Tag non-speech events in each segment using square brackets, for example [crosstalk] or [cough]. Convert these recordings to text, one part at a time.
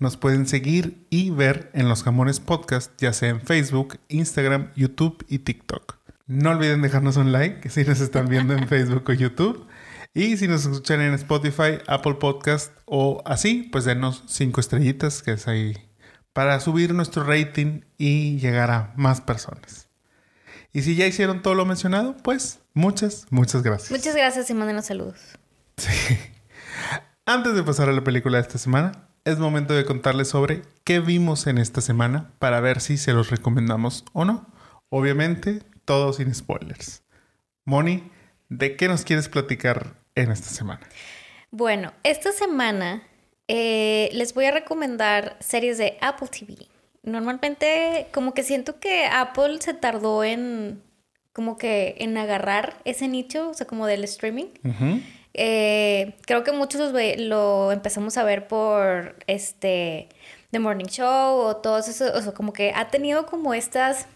nos pueden seguir y ver en los Jamones Podcast, ya sea en Facebook, Instagram, YouTube y TikTok. No olviden dejarnos un like si nos están viendo en Facebook o YouTube. Y si nos escuchan en Spotify, Apple Podcast o así, pues denos cinco estrellitas, que es ahí, para subir nuestro rating y llegar a más personas. Y si ya hicieron todo lo mencionado, pues muchas, muchas gracias. Muchas gracias y mándenos saludos. Sí. Antes de pasar a la película de esta semana, es momento de contarles sobre qué vimos en esta semana para ver si se los recomendamos o no. Obviamente, todo sin spoilers. Moni, ¿de qué nos quieres platicar en esta semana? Bueno, esta semana eh, les voy a recomendar series de Apple TV. Normalmente como que siento que Apple se tardó en como que en agarrar ese nicho, o sea, como del streaming. Eh, creo que muchos lo empezamos a ver por este The Morning Show o todos esos, o sea, como que ha tenido como estas,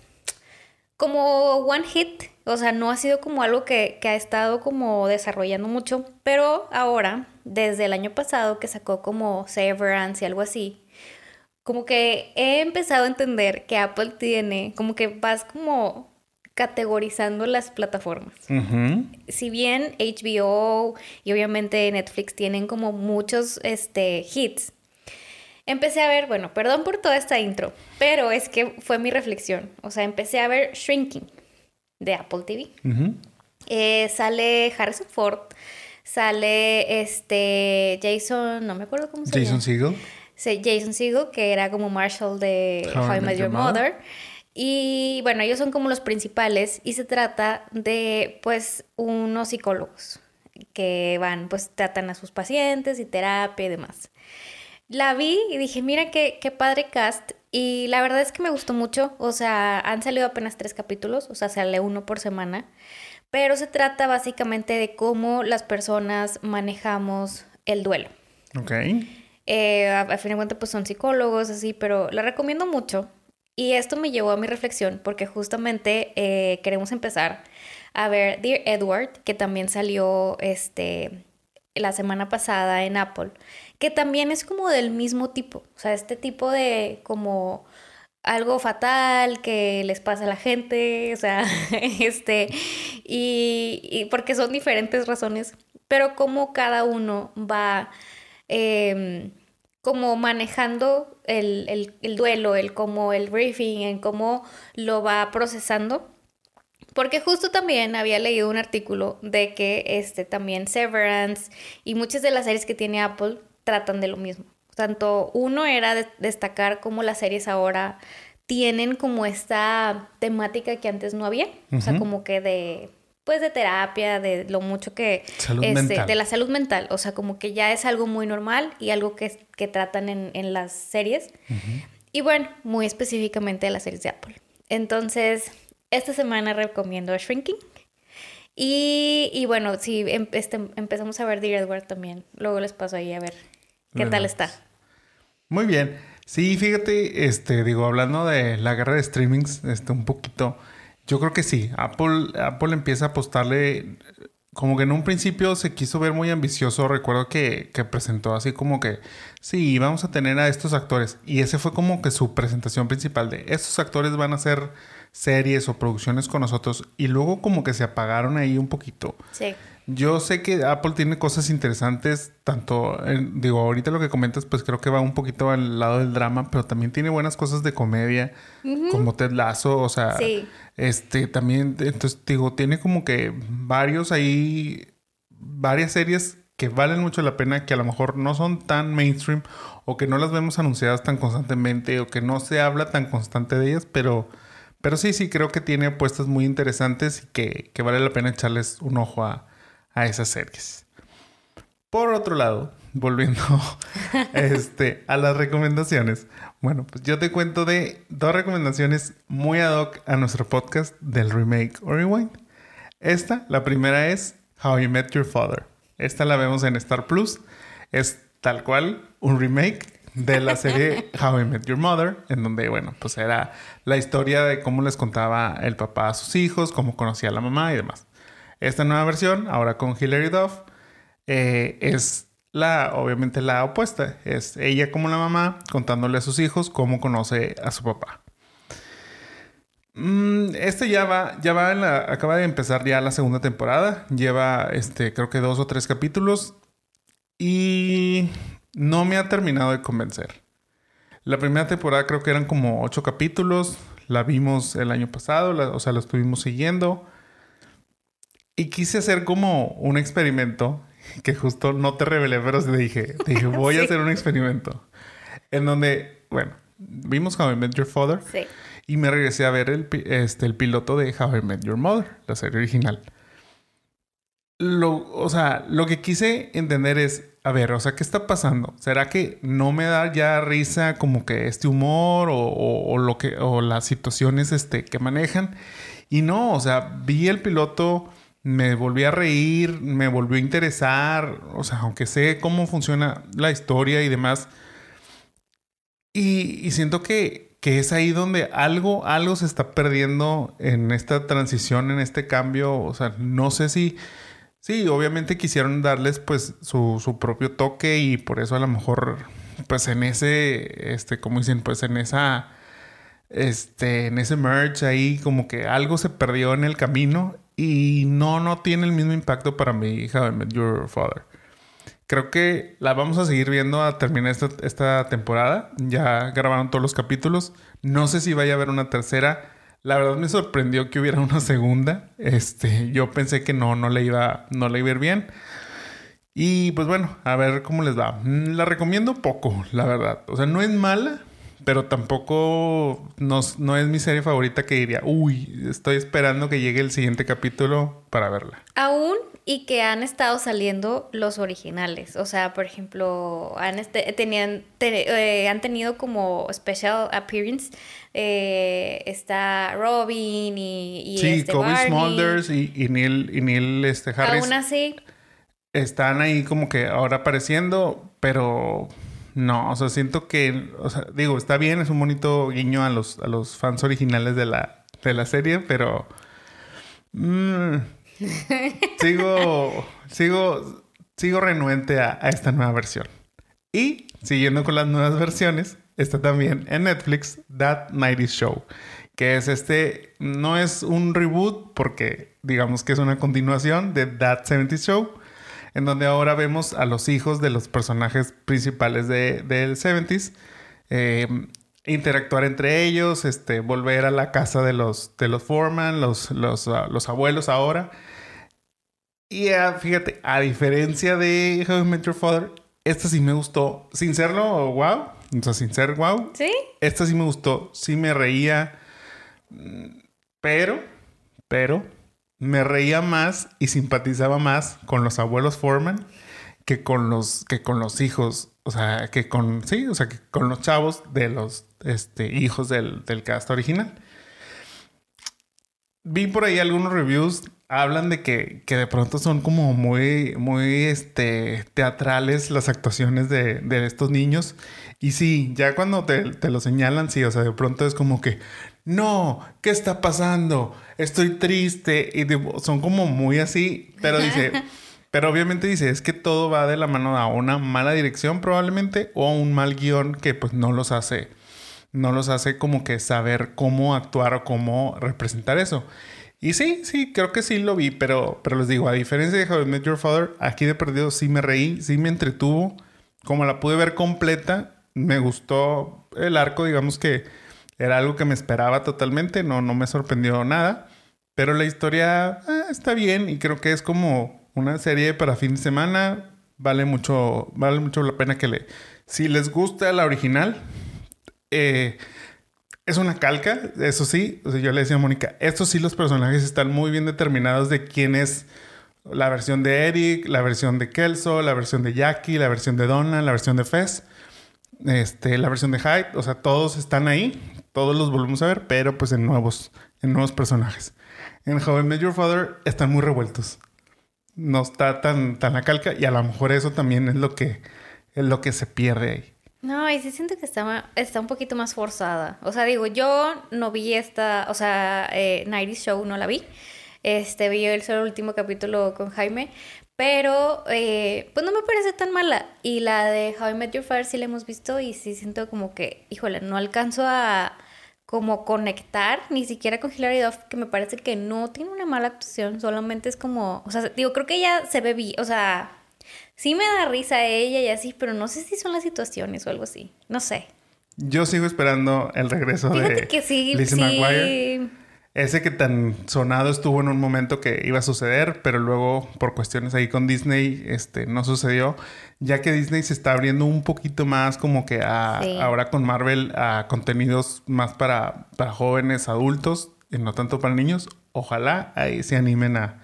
como one hit, o sea, no ha sido como algo que, que ha estado como desarrollando mucho, pero ahora, desde el año pasado que sacó como Severance y algo así, como que he empezado a entender que Apple tiene, como que vas como categorizando las plataformas. Si bien HBO y obviamente Netflix tienen como muchos este, hits, empecé a ver, bueno, perdón por toda esta intro, pero es que fue mi reflexión. O sea, empecé a ver Shrinking de Apple TV. Eh, sale Harrison Ford, sale este Jason, no me acuerdo cómo se llama. Jason Segel. Jason Segel, que era como Marshall de How, I Met Your Mother. Y bueno, ellos son como los principales y se trata de pues unos psicólogos que van, pues tratan a sus pacientes y terapia y demás. La vi y dije, mira qué, qué padre cast. Y la verdad es que me gustó mucho. O sea, han salido apenas tres capítulos, o sea, sale uno por semana. Pero se trata básicamente de cómo las personas manejamos el duelo. Ok. Eh, a, fin de cuentas, pues son psicólogos, así, pero la recomiendo mucho. Y esto me llevó a mi reflexión porque justamente eh, queremos empezar a ver Dear Edward, que también salió este, la semana pasada en Apple, que también es como del mismo tipo, o sea, este tipo de como algo fatal que les pasa a la gente, o sea, [laughs] este, y, porque son diferentes razones, pero como cada uno va... Em, como manejando el, duelo, el como el briefing, en cómo lo va procesando. Porque justo también había leído un artículo de que este también Severance y muchas de las series que tiene Apple tratan de lo mismo. Tanto uno era destacar cómo las series ahora tienen como esta temática que antes no había, o sea, como que de pues de terapia, de lo mucho que... Este, de la salud mental, o sea, como que ya es algo muy normal y algo que, que tratan en, en, las series. Y bueno, muy específicamente de las series de Apple. Entonces, esta semana recomiendo Shrinking. Y, y bueno, si em, este, empezamos a ver Dear Edward también, luego les paso ahí a ver qué tal está. Muy bien. Sí, fíjate, este, digo, hablando de la guerra de streamings, este, un poquito... Yo creo que sí. Apple, Apple empieza a apostarle. Como que en un principio se quiso ver muy ambicioso. Recuerdo que, que, presentó así como que sí, vamos a tener a estos actores. Y ese fue como que su presentación principal de estos actores van a hacer series o producciones con nosotros. Y luego como que se apagaron ahí un poquito. Sí. Yo sé que Apple tiene cosas interesantes, tanto, digo, ahorita lo que comentas, pues creo que va un poquito al lado del drama, pero también tiene buenas cosas de comedia, como Ted Lasso, o sea, este, también, entonces, digo, tiene como que varios ahí, varias series que valen mucho la pena, que a lo mejor no son tan mainstream, o que no las vemos anunciadas tan constantemente, o que no se habla tan constante de ellas, pero... Pero sí, sí, creo que tiene apuestas muy interesantes y que, que vale la pena echarles un ojo a, a esas series. Por otro lado, volviendo [laughs] este, a las recomendaciones. Bueno, pues yo te cuento de dos recomendaciones muy ad hoc a nuestro podcast del remake o rewind. Esta, la primera es How I Met Your Father. Esta la vemos en Star Plus. Es tal cual un remake de la serie [laughs] How I Met Your Mother, en donde, bueno, pues era la historia de cómo les contaba el papá a sus hijos, cómo conocía a la mamá y demás. Esta nueva versión, ahora con Hilary Duff, eh, es la, obviamente la opuesta. Es ella como la mamá contándole a sus hijos cómo conoce a su papá. Mm, este ya va, ya va en la, acaba de empezar ya la segunda temporada. Lleva, este, creo que dos o tres capítulos. Y no me ha terminado de convencer. La primera temporada creo que eran como ocho capítulos. La vimos el año pasado, o sea, la estuvimos siguiendo. Y quise hacer como un experimento que justo no te revelé, pero te dije, dije, [laughs] voy a hacer un experimento. En donde, bueno, vimos How I Met Your Father. Sí. Y me regresé a ver el, este, el piloto de How I Met Your Mother, la serie original. Lo, o sea, lo que quise entender es, a ver, o sea, ¿qué está pasando? ¿Será que no me da ya risa como que este humor o, o, lo que, o las situaciones este, que manejan? Y no, o sea, vi el piloto me volví a reír, me volvió a interesar, o sea, aunque sé cómo funciona la historia y demás. Y, siento que, que, es ahí donde algo, algo se está perdiendo en esta transición, en este cambio. O sea, no sé si... Sí, obviamente quisieron darles pues su, su propio toque y por eso a lo mejor pues en ese, este, como dicen, pues en esa, este, en ese merch ahí como que algo se perdió en el camino y no, no tiene el mismo impacto para mi hija Met Your Father. Creo que la vamos a seguir viendo a terminar esta, esta, temporada. Ya grabaron todos los capítulos. No sé si vaya a haber una tercera. La verdad me sorprendió que hubiera una segunda. Este, yo pensé que no, no le iba, no le iba a ir bien. Y pues bueno, a ver cómo les va. Mm, la recomiendo poco, la verdad. O sea, no es mala, pero tampoco no, es mi serie favorita que diría, uy, estoy esperando que llegue el siguiente capítulo para verla. Aún y que han estado saliendo los originales. O sea, por ejemplo, han, este, tenían, eh, han tenido como special appearance. Eh, está Robin y, y sí, este Kobe Smulders y, y, Neil, y Neil este, Harris. Aún así. Están ahí como que ahora apareciendo, pero no, o sea, siento que, o sea, digo, está bien, es un bonito guiño a los, a los fans originales de la, de la serie, pero... Mm, sigo, [laughs] sigo, sigo renuente a, a, esta nueva versión. Y siguiendo con las nuevas versiones, está también en Netflix That 90 Show, que es este, no es un reboot porque digamos que es una continuación de That 70 Show, en donde ahora vemos a los hijos de los personajes principales de, del 70s. Eh, interactuar entre ellos, este, volver a la casa de los, de los Foreman, los, los, ah, los abuelos ahora. Y ah, fíjate, a diferencia de How I Met Your Father, esta sí me gustó. Sin serlo wow, o sea, sin ser wow. Sí. Esta sí me gustó, sí me reía. Mm, pero, pero, me reía más y simpatizaba más con los abuelos Foreman que con los, que con los hijos, o sea, que con, sí, o sea, que con los chavos de los este, hijos del, del cast original. Vi por ahí algunos reviews, hablan de que, que de pronto son como muy, muy este, teatrales las actuaciones de, de estos niños. Y sí, ya cuando te, te lo señalan, sí, o sea, de pronto es como que, no, ¿qué está pasando? Estoy triste. Y son como muy así, pero dice, [laughs] pero obviamente dice, es que todo va de la mano a una mala dirección probablemente o a un mal guion que pues no los hace, no los hace como que saber cómo actuar o cómo representar eso. Y sí, sí, creo que sí lo vi, pero, pero les digo, a diferencia de How I Met Your Father, aquí de perdido sí me reí, sí me entretuvo. Como la pude ver completa, me gustó el arco, digamos que era algo que me esperaba totalmente, no, no me sorprendió nada. Pero la historia ah, está bien y creo que es como una serie para fin de semana. Vale mucho, vale mucho la pena que le... Si les gusta la original, eh, es una calca, eso sí. O sea, yo le decía a Mónica, estos sí los personajes están muy bien determinados de quién es La versión de Eric, la versión de Kelso, la versión de Jackie, la versión de Donna, la versión de Fez, este, la versión de Hyde. O sea, todos están ahí. Todos los volvemos a ver, pero pues en nuevos, en nuevos personajes. En How I Met Your Father están muy revueltos. No está tan, tan la calca y a lo mejor eso también es lo que, es lo que se pierde ahí. No, y sí siento que está, está un poquito más forzada. O sea, digo, yo no vi esta, o sea, eh, Show no la vi. Este, vi el solo último capítulo con Jaime, pero eh, pues no me parece tan mala. Y la de How I Met Your Father sí la hemos visto y sí siento como que, híjole, no alcanzo a como conectar ni siquiera con Hilary Duff, que me parece que no tiene una mala actuación, solamente es como, o sea, digo, creo que ella se ve bien, o sea, sí me da risa ella y así, pero no sé si son las situaciones o algo así, no sé. Yo sigo esperando el regreso de que sí, Lizzie McGuire. Ese que tan sonado estuvo en un momento que iba a suceder, pero luego por cuestiones ahí con Disney este, no sucedió, ya que Disney se está abriendo un poquito más como que a, ahora con Marvel a contenidos más para, para jóvenes, adultos, y no tanto para niños. Ojalá ahí se animen a,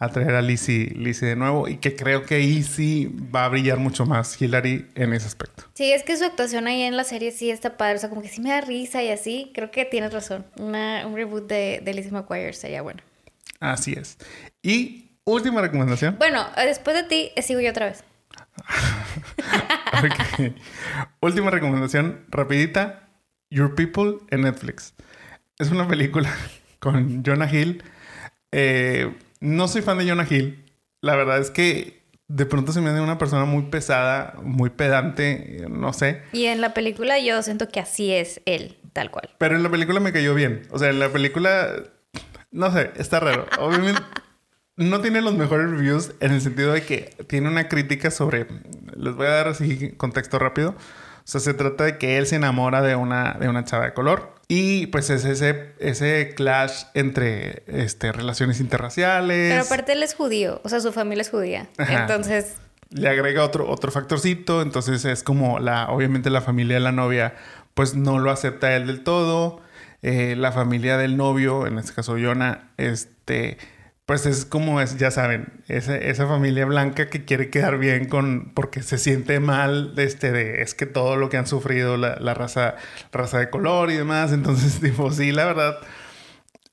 a traer a Lizzie, de nuevo y que creo que ahí sí va a brillar mucho más Hillary en ese aspecto. Sí, es que su actuación ahí en la serie sí está padre, o sea, como que sí me da risa y así, creo que tienes razón, Una, un reboot de, de Lizzie McGuire sería bueno. Así es. Y última recomendación. Bueno, después de ti eh, sigo yo otra vez. [laughs] Última recomendación, rapidita. Your People en Netflix. Es una película con Jonah Hill. Eh, no soy fan de Jonah Hill. La verdad es que de pronto se me hace una persona muy pesada, muy pedante, no sé. Y en la película yo siento que así es él, tal cual. Pero en la película me cayó bien. O sea, en la película, no sé, está raro. Obviamente [laughs] no tiene los mejores reviews en el sentido de que tiene una crítica sobre, les voy a dar así contexto rápido. O sea, se trata de que él se enamora de una, de una chava de color. Y pues es ese, ese clash entre este, relaciones interraciales. Pero aparte él es judío, o sea, su familia es judía. Entonces... Le agrega otro, otro factorcito, entonces es como la, obviamente la familia de la novia pues no lo acepta él del todo. Eh, la familia del novio, en este caso Yona, este pues es como es, ya saben, esa, familia blanca que quiere quedar bien con, porque se siente mal, de este, de, es que todo lo que han sufrido la, la raza, raza de color y demás, entonces, [laughs] tipo, sí, la verdad,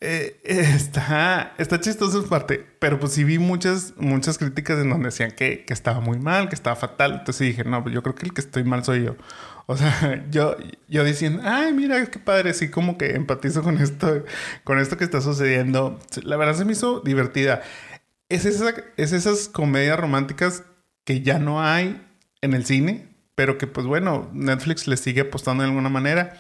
eh, está, está chistoso en parte, pero pues sí vi muchas, muchas críticas en donde decían que, que estaba muy mal, que estaba fatal, entonces dije, no, pues yo creo que el que estoy mal soy yo. O sea, [laughs] yo, yo diciendo, ay, mira, qué padre, sí, como que empatizo con esto, con esto que está sucediendo. La verdad se me hizo divertida. Es, esa, es esas comedias románticas que ya no hay en el cine, pero que pues bueno, Netflix le sigue apostando de alguna manera.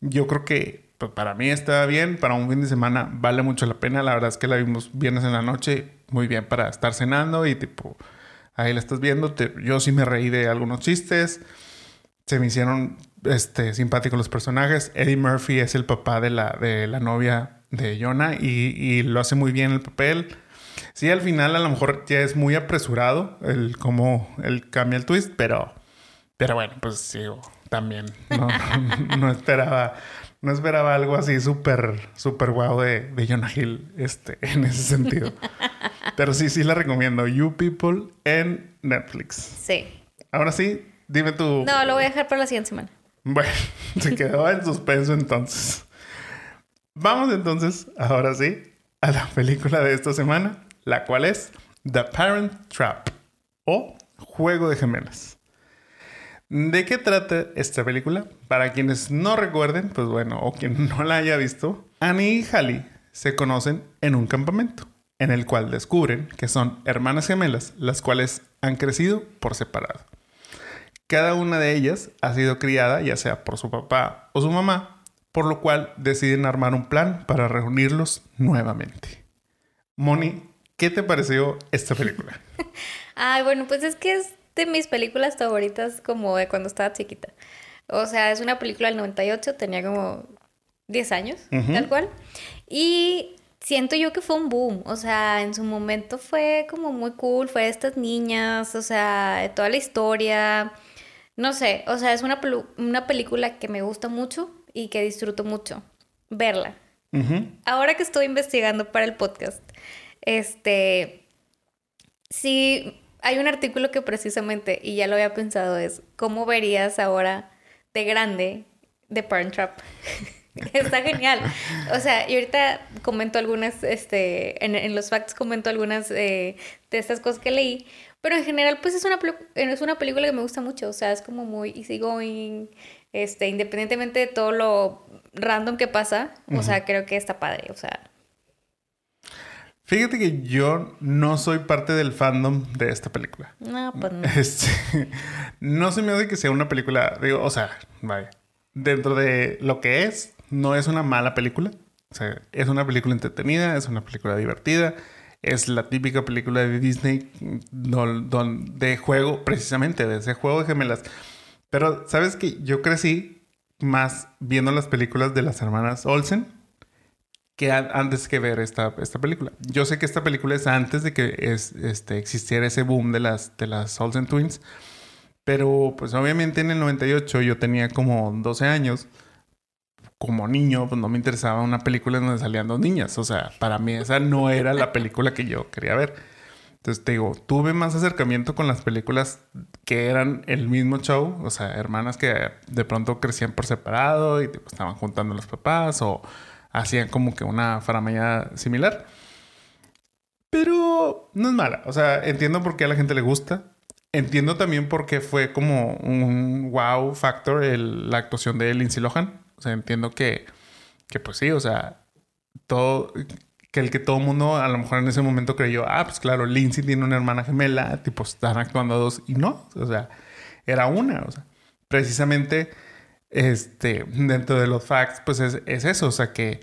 Yo creo que pues, para mí está bien, para un fin de semana vale mucho la pena. La verdad es que la vimos viernes en la noche, muy bien para estar cenando y tipo, ahí la estás viendo. yo sí me reí de algunos chistes se me hicieron este, simpáticos los personajes. Eddie Murphy es el papá de la, de la novia de Jonah y, lo hace muy bien el papel. Sí, al final a lo mejor ya es muy apresurado el cómo él cambia el twist, pero, pero bueno, pues sí, también [laughs] no, esperaba no esperaba algo así súper súper guau de, de Jonah Hill este, en ese sentido. [laughs] Pero sí, sí la recomiendo. You People en Netflix. Sí. Ahora sí, Dime tú. No, lo voy a dejar para la siguiente semana. Bueno, [laughs] se quedó en suspenso entonces. Vamos entonces, ahora sí, a la película de esta semana, la cual es The Parent Trap o Juego de Gemelas. ¿De qué trata esta película? Para quienes no recuerden, pues bueno, o quien no la haya visto, Annie y Hallie se conocen en un campamento, en el cual descubren que son hermanas gemelas, las cuales han crecido por separado. Cada una de ellas ha sido criada ya sea por su papá o su mamá, por lo cual deciden armar un plan para reunirlos nuevamente. Moni, ¿qué te pareció esta película? [laughs] Ay, bueno, pues es que es de mis películas favoritas como de cuando estaba chiquita. O sea, es una película del 98, tenía como 10 años, tal cual. Y siento yo que fue un boom, o sea, en su momento fue como muy cool, fue estas niñas, o sea, toda la historia, no sé, o sea, es una, una película que me gusta mucho y que disfruto mucho verla. Ahora que estoy investigando para el podcast, este, sí, hay un artículo que precisamente, y ya lo había pensado, es cómo verías ahora de grande The Parent Trap. [laughs] Está genial. O sea, y ahorita comento algunas, este, en, los facts comento algunas eh, de estas cosas que leí, pero en general, pues es una, es una película que me gusta mucho. O sea, es como muy easygoing, este, independientemente de todo lo random que pasa. O sea, creo que está padre. O sea, Fíjate que yo no soy parte del fandom de esta película. No, pues no. [laughs] Este, no se me hace que sea una película, digo, o sea, vaya, dentro de lo que es, no es una mala película. O sea, es una película entretenida, es una película divertida, es la típica película de Disney de juego, precisamente, de ese juego de gemelas. Pero, ¿sabes que Yo crecí más viendo las películas de las hermanas Olsen que antes que ver esta, esta película. Yo sé que esta película es antes de que es, este, existiera ese boom de las, de las Olsen Twins, pero pues obviamente en el 98 yo tenía como 12 años. Como niño, pues no me interesaba una película donde salían dos niñas. O sea, para mí esa no era la película que yo quería ver. Entonces te digo, tuve más acercamiento con las películas que eran el mismo show. O sea, hermanas que de pronto crecían por separado y estaban juntando los papás o hacían como que una faramaya similar. Pero no es mala. O sea, entiendo por qué a la gente le gusta. Entiendo también por qué fue como un wow factor la actuación de Lindsay Lohan. O sea, entiendo que, que pues sí, o sea, todo, que el que todo el mundo a lo mejor en ese momento creyó, ah, pues claro, Lindsay tiene una hermana gemela, tipo, están actuando dos, y no, o sea, era una, o sea, precisamente este, dentro de los facts, pues es, eso, o sea, que,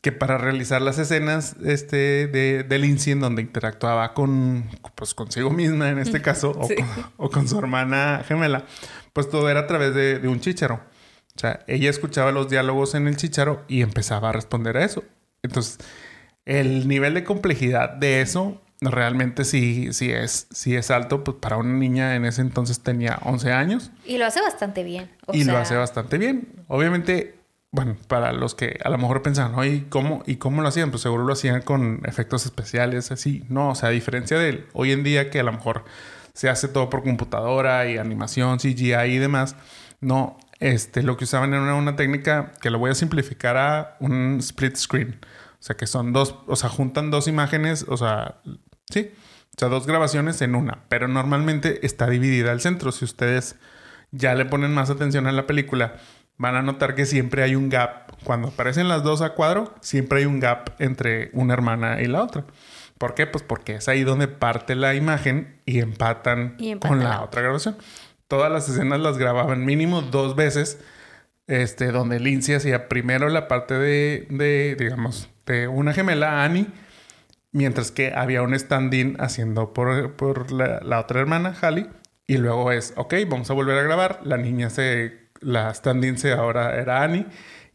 que para realizar las escenas este, de, de Lindsay en donde interactuaba con, pues consigo misma en este [laughs] caso, o, con, su hermana gemela, pues todo era a través de, de un chicharo. O sea, ella escuchaba los diálogos en el chicharo y empezaba a responder a eso. Entonces, el nivel de complejidad de eso realmente sí, sí, es, sí es alto. Pues para una niña en ese entonces tenía 11 años. Y lo hace bastante bien. y lo hace bastante bien. Obviamente, bueno, para los que a lo mejor pensaban, ¿y cómo, ¿y cómo lo hacían? Pues seguro lo hacían con efectos especiales, así. No, o sea, a diferencia de hoy en día que a lo mejor se hace todo por computadora y animación, CGI y demás. No, este, lo que usaban era una técnica que lo voy a simplificar a un split screen. O sea, que son dos, o sea, juntan dos imágenes, o sea, Sí, o sea, dos grabaciones en una, pero normalmente está dividida al centro. Si ustedes ya le ponen más atención a la película, van a notar que siempre hay un gap. Cuando aparecen las dos a cuadro, siempre hay un gap entre una hermana y la otra. ¿Por qué? Pues porque es ahí donde parte la imagen y empatan, con la otra grabación. Todas las escenas las grababan mínimo dos veces, este, donde Lindsay hacía primero la parte de, de digamos, de una gemela, Annie, Mientras que había un stand-in haciendo por, la, otra hermana, Hallie. Y luego es, ok, vamos a volver a grabar. La niña se, la stand-in se ahora era Annie.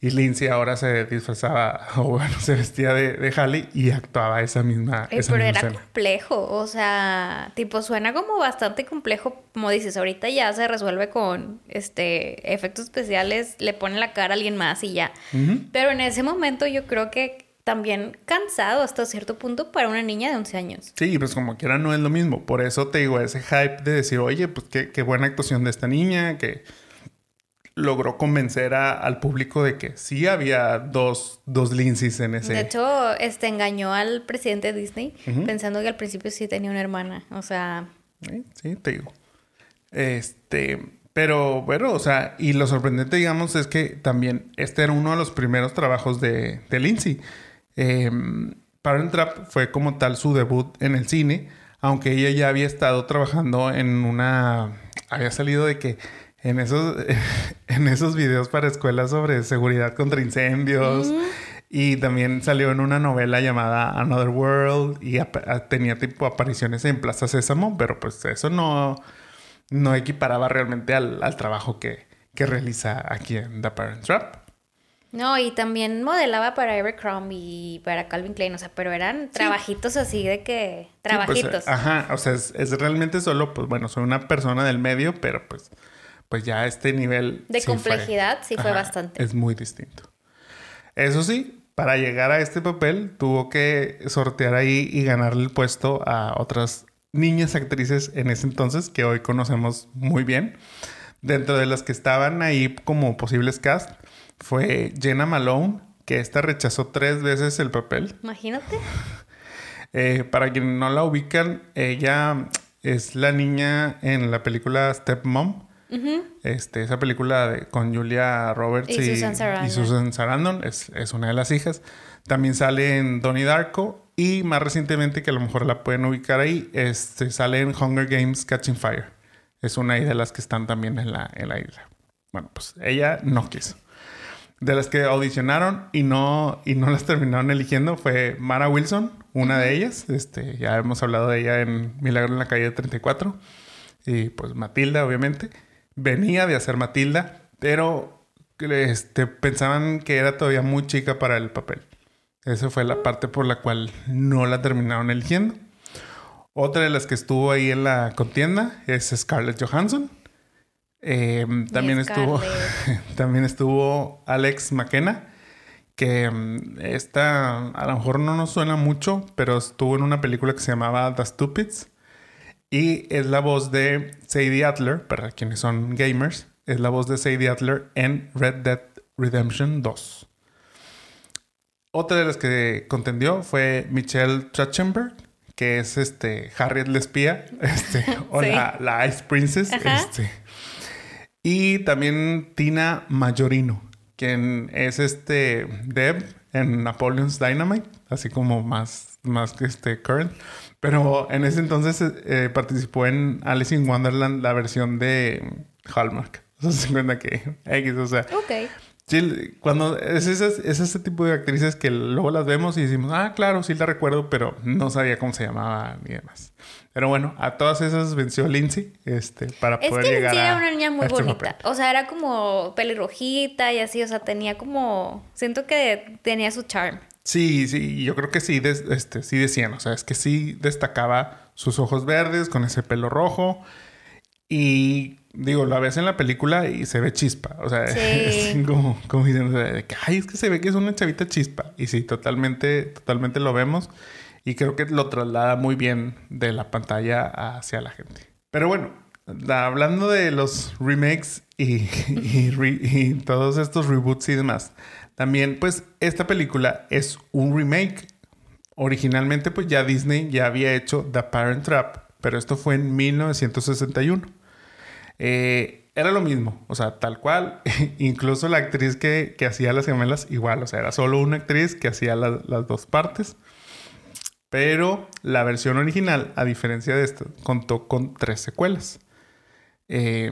Y Lindsay ahora se disfrazaba, [laughs] o bueno, se vestía de, de Hallie y actuaba esa misma. Eh, pero era complejo, o sea, tipo, suena como bastante complejo. Como dices, ahorita ya se resuelve con este efectos especiales, le pone la cara a alguien más y ya. Pero en ese momento yo creo que también cansado hasta cierto punto para una niña de 11 años. Sí, pues como quiera no es lo mismo. Por eso te digo, ese hype de decir, oye, pues qué, buena actuación de esta niña, que logró convencer al público de que sí había dos, dos Lindsays en ese. De hecho, este engañó al presidente de Disney pensando que al principio sí tenía una hermana. O sea. Sí, te digo. Este. Pero bueno, o sea, y lo sorprendente, digamos, es que también este era uno de los primeros trabajos de, de Lindsay. Eh, Parent Trap fue como tal su debut en el cine, aunque ella ya había estado trabajando en una... Había salido de que en esos, [laughs] en esos videos para escuelas sobre seguridad contra incendios. Y también salió en una novela llamada Another World y tenía tipo apariciones en Plaza Sésamo, pero pues eso no, no equiparaba realmente al, al trabajo que, que realiza aquí en The Parent Trap. No, y también modelaba para Abercrombie y para Calvin Klein, o sea, pero eran trabajitos así de que... Pues, trabajitos. ajá, o sea, es, realmente solo, pues bueno, soy una persona del medio, pero pues, pues ya este nivel... De complejidad sí fue bastante. Es muy distinto. Eso sí, para llegar a este papel tuvo que sortear ahí y ganarle el puesto a otras niñas actrices en ese entonces que hoy conocemos muy bien. Dentro de las que estaban ahí como posibles cast fue Jenna Malone, que esta rechazó tres veces el papel. Imagínate. [laughs] Eh, para quienes no la ubican, ella es la niña en la película Stepmom. este, esa película de, con Julia Roberts y, Susan Sarandon, es, es, una de las hijas. También sale en Donnie Darko y más recientemente, que a lo mejor la pueden ubicar ahí, este, sale en Hunger Games Catching Fire. Es una de las que están también en la, en la isla. Bueno, pues ella no quiso de las que audicionaron y no, y no las terminaron eligiendo fue Mara Wilson, una de ellas. Este, ya hemos hablado de ella en Milagro en la calle 34. Y pues Matilda, obviamente. Venía de hacer Matilda, pero este, pensaban que era todavía muy chica para el papel. Esa fue la parte por la cual no la terminaron eligiendo. Otra de las que estuvo ahí en la contienda es Scarlett Johansson. Em, también, estuvo, [laughs] también estuvo Alex McKenna, que em, esta a lo mejor no nos suena mucho, pero estuvo en una película que se llamaba The Stupids. Y es la voz de Sadie Adler, para quienes son gamers, es la voz de Sadie Adler en Red Dead Redemption 2. Otra de las que contendió fue Michelle Trachtenberg, que es este Harriet [laughs] la espía, este, o la, Ice Princess. Este, y también Tina Mayorino, quien es este Deb en Napoleon's Dynamite, así como más, más que este Current. Pero en ese entonces eh, participó en Alice in Wonderland, la versión de Hallmark. O sea, [laughs] se cuenta que X, o sea. Ok. Sí, cuando es ese, es ese tipo de actrices que luego las vemos y decimos, ah, claro, sí la recuerdo, pero no sabía cómo se llamaba ni demás. Pero bueno, a todas esas venció Lindsay este, para poder llegar Lindsay era una niña muy este bonita. O sea, era como pelirrojita y así, o sea, tenía como... Siento que tenía su charm. Sí, sí, yo creo que sí, este, sí decían, o sea, es que sí destacaba sus ojos verdes con ese pelo rojo y digo, la ves en la película y se ve chispa. O sea, [laughs] es como, como diciendo, ay, es que se ve que es una chavita chispa. Y sí, totalmente, totalmente lo vemos. Y creo que lo traslada muy bien de la pantalla hacia la gente. Pero bueno, hablando de los remakes y, [laughs] y todos estos reboots y demás, también pues esta película es un remake. Originalmente pues ya Disney ya había hecho The Parent Trap, pero esto fue en 1961. Eh, era lo mismo, o sea, tal cual. [laughs] Incluso la actriz que, hacía las gemelas, igual, o sea, era solo una actriz que hacía las dos partes. Pero la versión original, a diferencia de esta, contó con tres secuelas. Eh,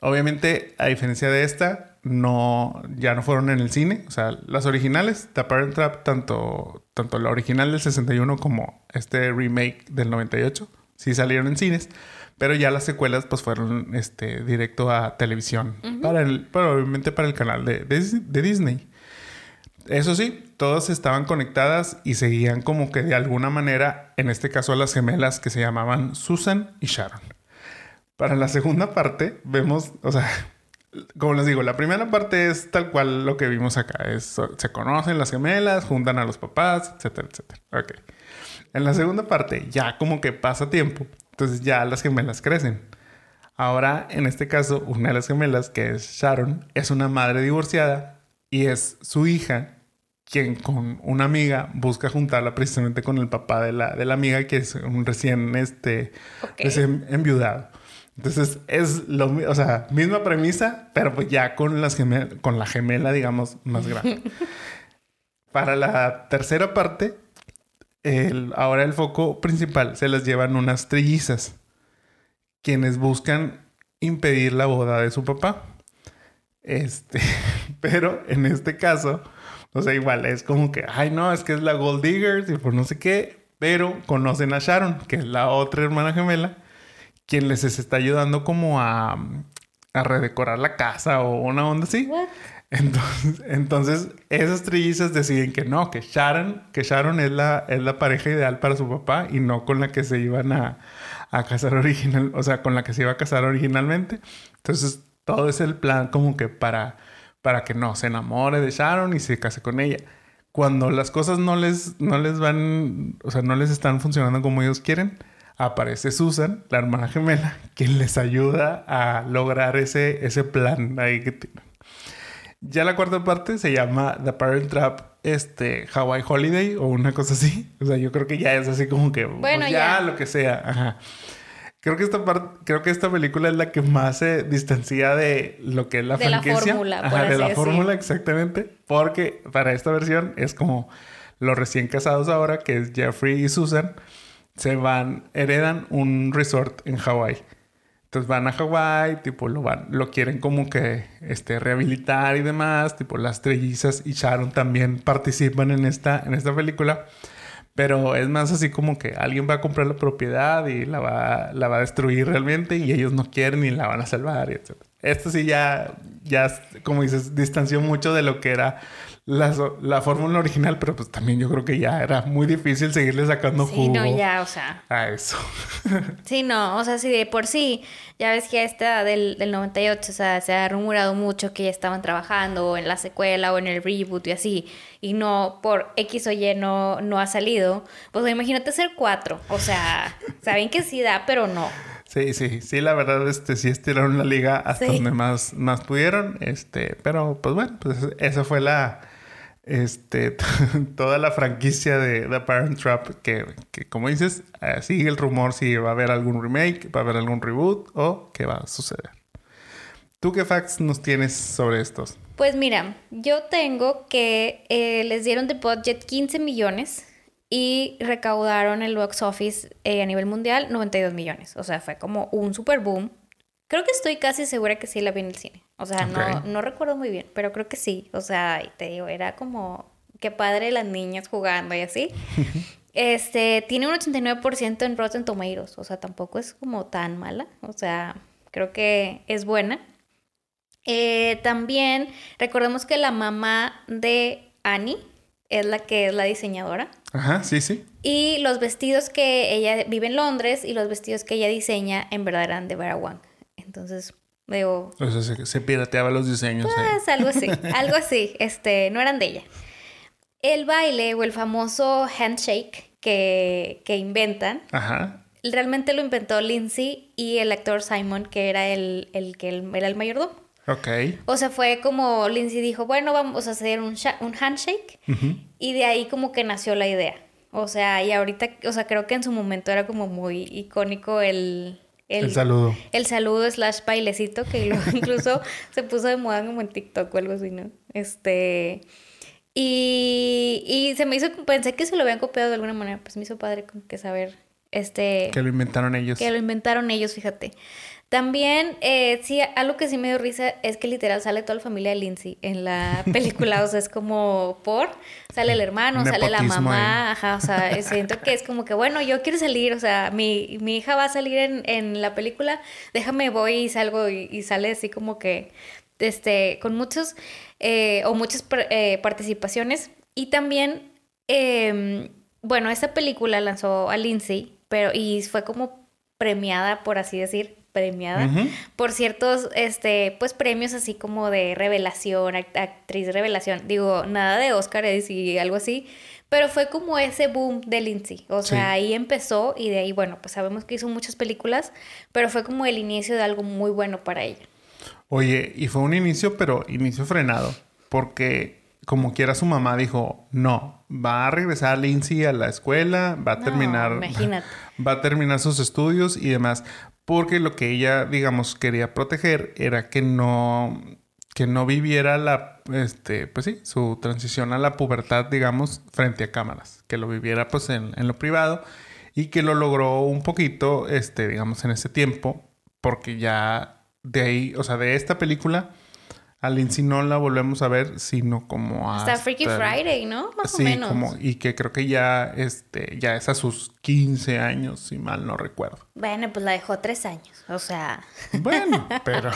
obviamente, a diferencia de esta, no, ya no fueron en el cine. O sea, las originales, The Parent Trap, tanto, tanto la original del 61 como este remake del 98, sí salieron en cines. Pero ya las secuelas pues fueron este, directo a televisión. para el, obviamente para el canal de, de, Disney. Eso sí, todas estaban conectadas y seguían como que de alguna manera, en este caso las gemelas que se llamaban Susan y Sharon. Para la segunda parte vemos, o sea, como les digo, la primera parte es tal cual lo que vimos acá. Es, se conocen las gemelas, juntan a los papás, etcétera, etcétera. Ok. En la segunda parte, ya como que pasa tiempo entonces ya las gemelas crecen. Ahora, en este caso, una de las gemelas, que es Sharon, es una madre divorciada y es su hija quien con una amiga busca juntarla precisamente con el papá de la, de la amiga, que es un recién, este, enviudado. Entonces es lo o sea, misma premisa, pero pues ya con, las con la gemela, digamos, más grande. [laughs] Para la tercera parte, ahora el foco principal se las llevan unas trillizas, quienes buscan impedir la boda de su papá. Este, [laughs] pero en este caso, o sea, igual es como que, ay, no, es que es la Gold Diggers y por no sé qué, pero conocen a Sharon, que es la otra hermana gemela, quien les está ayudando como a, a redecorar la casa o una onda así. Entonces, [laughs] entonces, esas trillizas deciden que no, que Sharon, que Sharon es la, es la pareja ideal para su papá y no con la que se iban a, a casar original, o sea, con la que se iba a casar originalmente. Entonces, todo es el plan como que para, para que no se enamore de Sharon y se case con ella. Cuando las cosas no les, no les van, o sea, no les están funcionando como ellos quieren, aparece Susan, la hermana gemela, quien les ayuda a lograr ese, ese plan ahí que tienen. Ya la cuarta parte se llama The Parent Trap, este, Hawaii Holiday o una cosa así. O sea, yo creo que ya es así como que, Bueno, ya, ya. lo que sea. Ajá. Creo que esta creo que esta película es la que más se distancia de lo que es la De la fórmula, por Ajá, de la decir. fórmula, exactamente. Porque para esta versión es como los recién casados ahora, que es Jeffrey y Susan, se van, heredan un resort en Hawái. Entonces van a Hawái, tipo lo van, lo quieren como que este, rehabilitar y demás, tipo las trellizas y Sharon también participan en esta, en esta película. Pero es más así como que alguien va a comprar la propiedad y la va, la va a destruir realmente y ellos no quieren y la van a salvar y etc. Esto sí ya, ya, como dices, distanció mucho de lo que era la, la fórmula original, pero pues también yo creo que ya era muy difícil seguirle sacando Sí, jugo no, ya, o sea. a eso. [laughs] Sí, no, o sea, si de por sí, ya ves que esta del, del 98, o sea, se ha rumorado mucho que ya estaban trabajando en la secuela o en el reboot y así, y no, por X o Y no, no ha salido, pues imagínate ser cuatro, o sea, saben que sí da, pero no. Sí, sí, sí, la verdad, este, sí estiraron la liga hasta Sí. donde más, más pudieron, este, pero pues bueno, pues esa fue la, este, [laughs] toda la franquicia de The Parent Trap que, que como dices, eh, sigue el rumor si va a haber algún remake, va a haber algún reboot o qué va a suceder. ¿Tú qué facts nos tienes sobre estos? Pues mira, yo tengo que eh, les dieron de budget 15 millones y recaudaron el box office eh, a nivel mundial 92 millones. O sea, fue como un super boom. Creo que estoy casi segura que sí la vi en el cine. O sea, no, no recuerdo muy bien, pero creo que sí. O sea, te digo, era como qué padre las niñas jugando y así. [laughs] Este, tiene un 89% en Rotten Tomatoes, o sea, tampoco es como tan mala, o sea, creo que es buena. Eh, también recordemos que la mamá de Annie es la que es la diseñadora. Ajá, sí, sí. Y los vestidos que ella vive en Londres y los vestidos que ella diseña en verdad eran de Vera Wang. Entonces, digo, O sea, se, se pirateaba los diseños. ahí. pues algo así, [laughs] algo así, este, no eran de ella. El baile o el famoso handshake que, que inventan, Ajá. realmente lo inventó Lindsay y el actor Simon, que era el, el que el- era el mayordomo. Ok. O sea, fue como Lindsay dijo, bueno, vamos a hacer un, un handshake y de ahí como que nació la idea. O sea, y ahorita, o sea, creo que en su momento era como muy icónico el... El, saludo. El saludo slash bailecito que luego [laughs] incluso se puso de moda como en TikTok o algo así, ¿no? Este... Y, y se me hizo, pensé que se lo habían copiado de alguna manera, pues me hizo padre como que saber, este... Que lo inventaron ellos. Que lo inventaron ellos, fíjate. También, eh, sí, algo que sí me dio risa es que literal sale toda la familia de Lindsay en la [laughs] película. o sea, es como por, sale el hermano, sale la mamá, ahí. ajá, o sea, siento que es como que, bueno, yo quiero salir, o sea, mi, mi hija va a salir en, en la película, déjame voy y salgo y, y sale así como que, este, con muchos, eh, o muchas eh, participaciones. Y también, eh, bueno, esta película lanzó a Lindsay, pero, y fue como premiada, por así decir, premiada por ciertos, este, pues premios así como de revelación, act- actriz revelación. Digo, nada de Oscar y algo así, pero fue como ese boom de Lindsay. O sea, Sí. ahí empezó y de ahí, bueno, pues sabemos que hizo muchas películas, pero fue como el inicio de algo muy bueno para ella. Oye, y fue un inicio, pero inicio frenado. Porque como quiera su mamá dijo, no, va a regresar Lindsay a la escuela, va a No, terminar, imagínate. [laughs] va a terminar sus estudios y demás. Porque lo que ella, digamos, quería proteger era que no, que no viviera la, este, pues sí, su transición a la pubertad, digamos, frente a cámaras. Que lo viviera, pues, en, lo privado y que lo logró un poquito, este, digamos, en ese tiempo, porque ya de ahí, o sea, de esta película, a Lindsay no la volvemos a ver, sino como Hasta hasta Freaky Friday, ¿no? Más sí, o menos. como, y que creo que ya, este, ya es a sus 15 años, si mal no recuerdo. Bueno, pues la dejó tres años, o sea, Bueno, [laughs] pero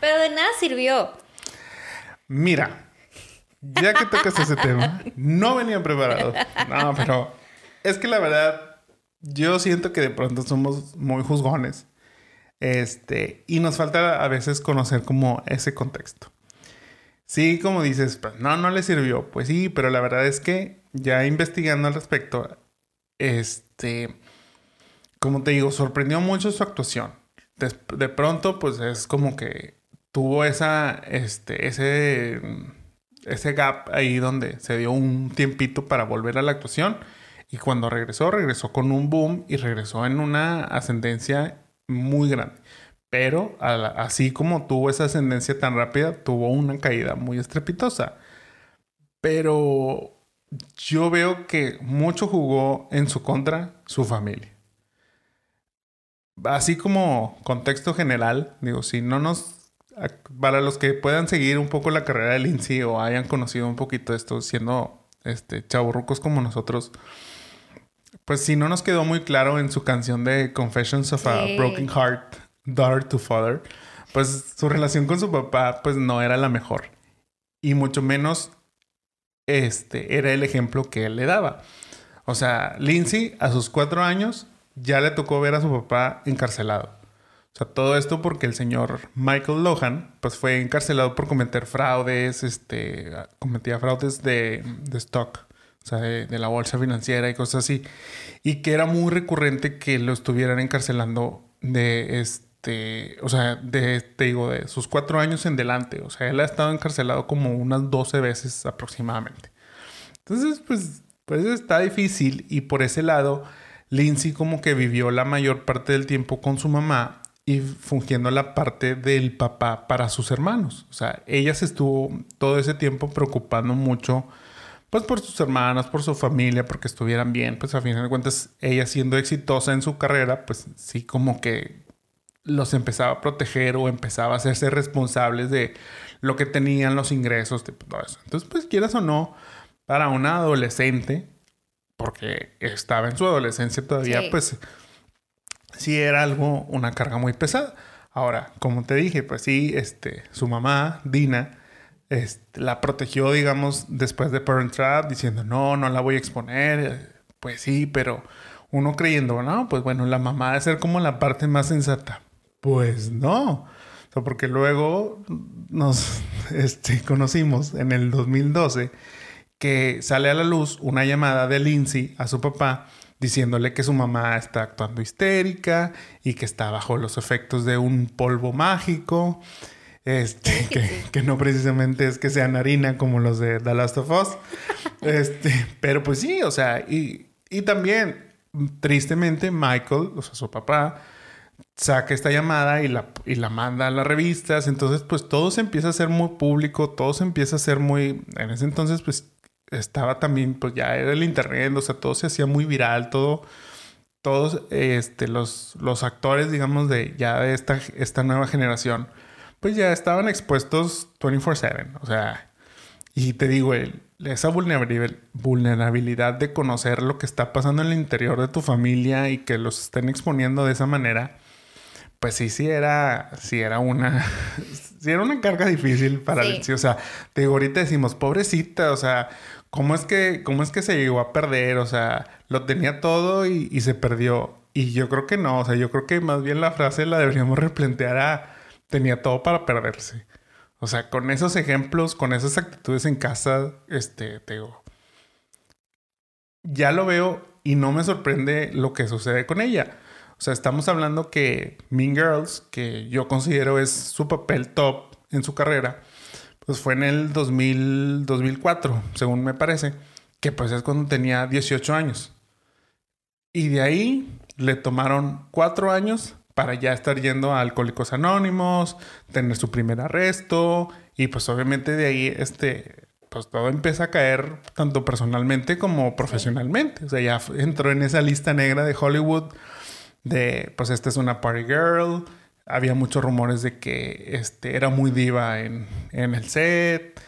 pero de nada sirvió. mira, ya que tocas ese tema, no venía preparado. No, pero es que la verdad, yo siento que de pronto somos muy juzgones. Este, y nos falta a veces conocer como ese contexto. Sí, como dices, pues no, no le sirvió. Pues sí, pero la verdad es que ya investigando al respecto, este, como te digo, sorprendió mucho su actuación. De, pronto, pues es como que tuvo esa, este, ese, ese gap ahí donde se dio un tiempito para volver a la actuación. Y cuando regresó, regresó con un boom y regresó en una ascendencia muy grande. Pero así como tuvo esa ascendencia tan rápida, tuvo una caída muy estrepitosa. Pero yo veo que mucho jugó en su contra su familia. Así como contexto general, digo, si no nos... Para los que puedan seguir un poco la carrera de Lindsay o hayan conocido un poquito esto siendo este, chaburrucos como nosotros, pues si no nos quedó muy claro en su canción de Confessions of a Broken Heart, Daughter to Father, pues su relación con su papá pues no era la mejor. Y mucho menos este era el ejemplo que él le daba. O sea, Lindsay a sus cuatro años ya le tocó ver a su papá encarcelado. O sea, todo esto porque el señor Michael Lohan, pues fue encarcelado por cometer fraudes, este, cometía fraudes de, de stock, o sea, de, la bolsa financiera y cosas así. Y que era muy recurrente que lo estuvieran encarcelando de, este, o sea, de, te digo, de sus cuatro años en delante. O sea, él ha estado encarcelado como unas 12 veces aproximadamente. Entonces, pues, pues está difícil y por ese lado Lindsay como que vivió la mayor parte del tiempo con su mamá y fungiendo la parte del papá para sus hermanos. O sea, ella se estuvo todo ese tiempo preocupando mucho, pues por sus hermanos, por su familia, porque estuvieran bien. Pues a fin de cuentas, ella siendo exitosa en su carrera, pues sí como que los empezaba a proteger o empezaba a hacerse responsables de lo que tenían los ingresos, de todo eso. Entonces, pues quieras o no, para una adolescente, porque estaba en su adolescencia todavía, pues sí era algo, una carga muy pesada. Ahora, como te dije, pues sí, este, su mamá, Dina, este, la protegió, digamos, después de Parent Trap, diciendo, no, no la voy a exponer. Pues sí, pero uno creyendo, no, pues bueno, la mamá debe ser como la parte más sensata. Pues no. porque luego nos [laughs] este, conocimos en el 2012 que sale a la luz una llamada de Lindsay a su papá diciéndole que su mamá está actuando histérica y que está bajo los efectos de un polvo mágico. Este, que, no precisamente es que sean harina como los de The Last of Us. [laughs] Este, pero pues sí, o sea, y, y también, tristemente, Michael, o sea, su papá, saca esta llamada y la, y la manda a las revistas. Entonces, pues todo se empieza a ser muy público, todo se empieza a ser muy. En ese entonces, pues estaba también, pues ya era el internet, o sea, todo se hacía muy viral, todo, todos este, los, los actores, digamos, de ya de esta, esta nueva generación, pues ya estaban expuestos 24/7, o sea, y te digo, esa vulnerabilidad de conocer lo que está pasando en el interior de tu familia y que los estén exponiendo de esa manera, pues sí, sí era, sí era una, [laughs] sí era una carga difícil para sí. O sea, te digo, ahorita decimos, pobrecita, o sea, ¿Cómo es que, cómo es que se llegó a perder? O sea, lo tenía todo y, se perdió. Y yo creo que no, o sea, yo creo que más bien la frase la deberíamos replantear a tenía todo para perderse. O sea, con esos ejemplos, con esas actitudes en casa, este, ya lo veo y no me sorprende lo que sucede con ella. O sea, estamos hablando que Mean Girls, que yo considero es su papel top en su carrera, pues fue en el 2000, 2004, según me parece, que pues es cuando tenía 18 años. Y de ahí le tomaron cuatro años para ya estar yendo a Alcohólicos Anónimos, tener su primer arresto y pues obviamente de ahí este pues todo empieza a caer tanto personalmente como profesionalmente. O sea, ya entró en esa lista negra de Hollywood de pues esta es una party girl, había muchos rumores de que este, era muy diva en, el set.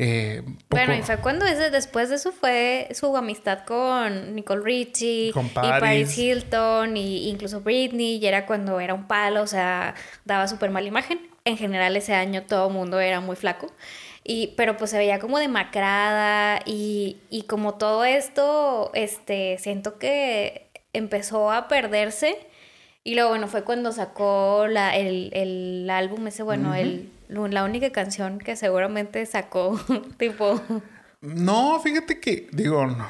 Eh, Bueno, y fue cuando ese, después de eso fue su amistad con Nicole Richie y Paris Hilton y incluso Britney y era cuando era un palo, o sea, daba súper mala imagen. En general ese año todo el mundo era muy flaco. Y, pero pues se veía como demacrada y, y como todo esto, este, siento que empezó a perderse y luego, bueno, fue cuando sacó la, el, el álbum ese, bueno, el, la única canción que seguramente sacó, [laughs] tipo, No, fíjate que, digo, no.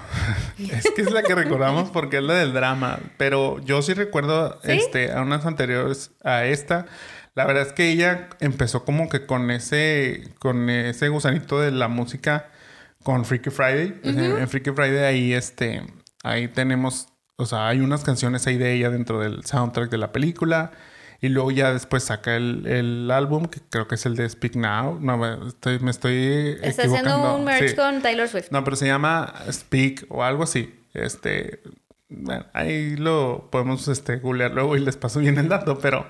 [laughs] es que es la que recordamos porque es la del drama. Pero yo sí recuerdo este, a unas anteriores a esta. La verdad es que ella empezó como que con ese, con ese gusanito de la música con Freaky Friday. En Freaky Friday ahí, este, ahí tenemos, o sea, hay unas canciones ahí de ella dentro del soundtrack de la película. Y luego ya después saca el, el, álbum, que creo que es el de Speak Now. No, estoy, me estoy Está haciendo un merch con Taylor Swift. No, pero se llama Speak o algo así. Este, bueno, ahí lo podemos este, googlear luego y les paso bien el dato, pero,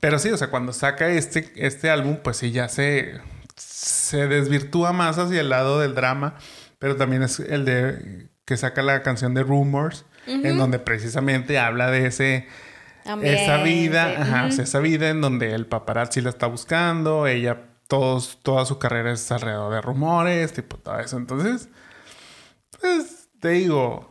pero sí, o sea, cuando saca este, este álbum, pues sí, ya se, se desvirtúa más hacia el lado del drama, pero también es el de que saca la canción de Rumors, en donde precisamente habla de ese esa vida, ajá, esa vida en donde el paparazzi la está buscando, ella, todos, toda su carrera es alrededor de rumores, tipo todo eso. Entonces, pues te digo.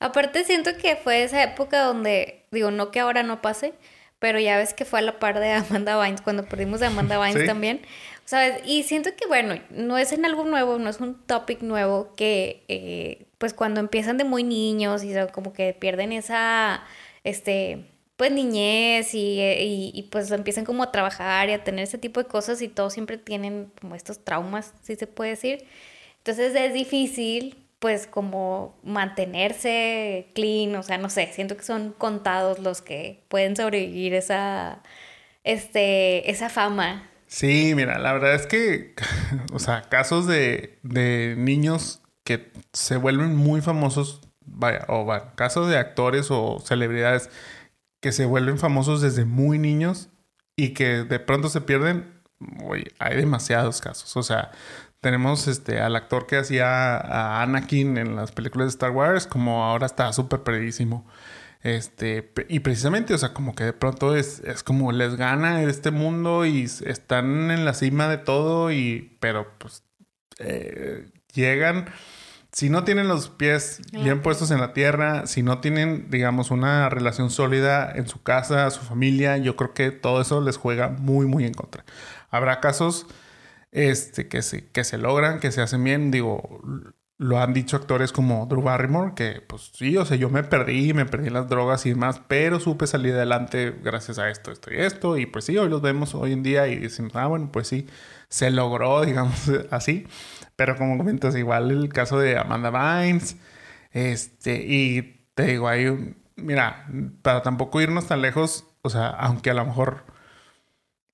Aparte siento que fue esa época donde, digo, no que ahora no pase, pero ya ves que fue a la par de Amanda Vines, cuando perdimos a Amanda [laughs] Vines también. ¿Sabes? Y siento que, bueno, no es en algo nuevo, no es un topic nuevo que, eh, pues cuando empiezan de muy niños y como que pierden esa, este, pues niñez eh, y, y, pues empiezan como a trabajar y a tener ese tipo de cosas y todos siempre tienen como estos traumas, si se puede decir. Entonces es difícil pues como mantenerse clean, o sea, no sé, siento que son contados los que pueden sobrevivir esa, este, esa fama. Sí, mira, la verdad es que, [laughs] o sea, casos de, de niños que se vuelven muy famosos, vaya, o va, casos de actores o celebridades que se vuelven famosos desde muy niños y que de pronto se pierden, oye, hay demasiados casos. O sea, tenemos este al actor que hacía a Anakin en las películas de Star Wars, como ahora está súper perdidísimo. Este, y precisamente, o sea, como que de pronto es, es como les gana este mundo y están en la cima de todo, y, pero pues eh, llegan si no tienen los pies bien puestos en la tierra, si no tienen, digamos, una relación sólida en su casa, su familia, yo creo que todo eso les juega muy, muy en contra. Habrá casos este, que, se, que se logran, que se hacen bien, digo, lo han dicho actores como Drew Barrymore, que pues sí, o sea, yo me perdí, me perdí las drogas y demás, pero supe salir adelante gracias a esto, esto y esto, y pues sí, hoy los vemos hoy en día y decimos, ah, bueno, pues sí, se logró, [laughs] digamos así. Pero como comentas, igual el caso de Amanda Vines, este, y te digo, un, mira, para tampoco irnos tan lejos, o sea, aunque a lo mejor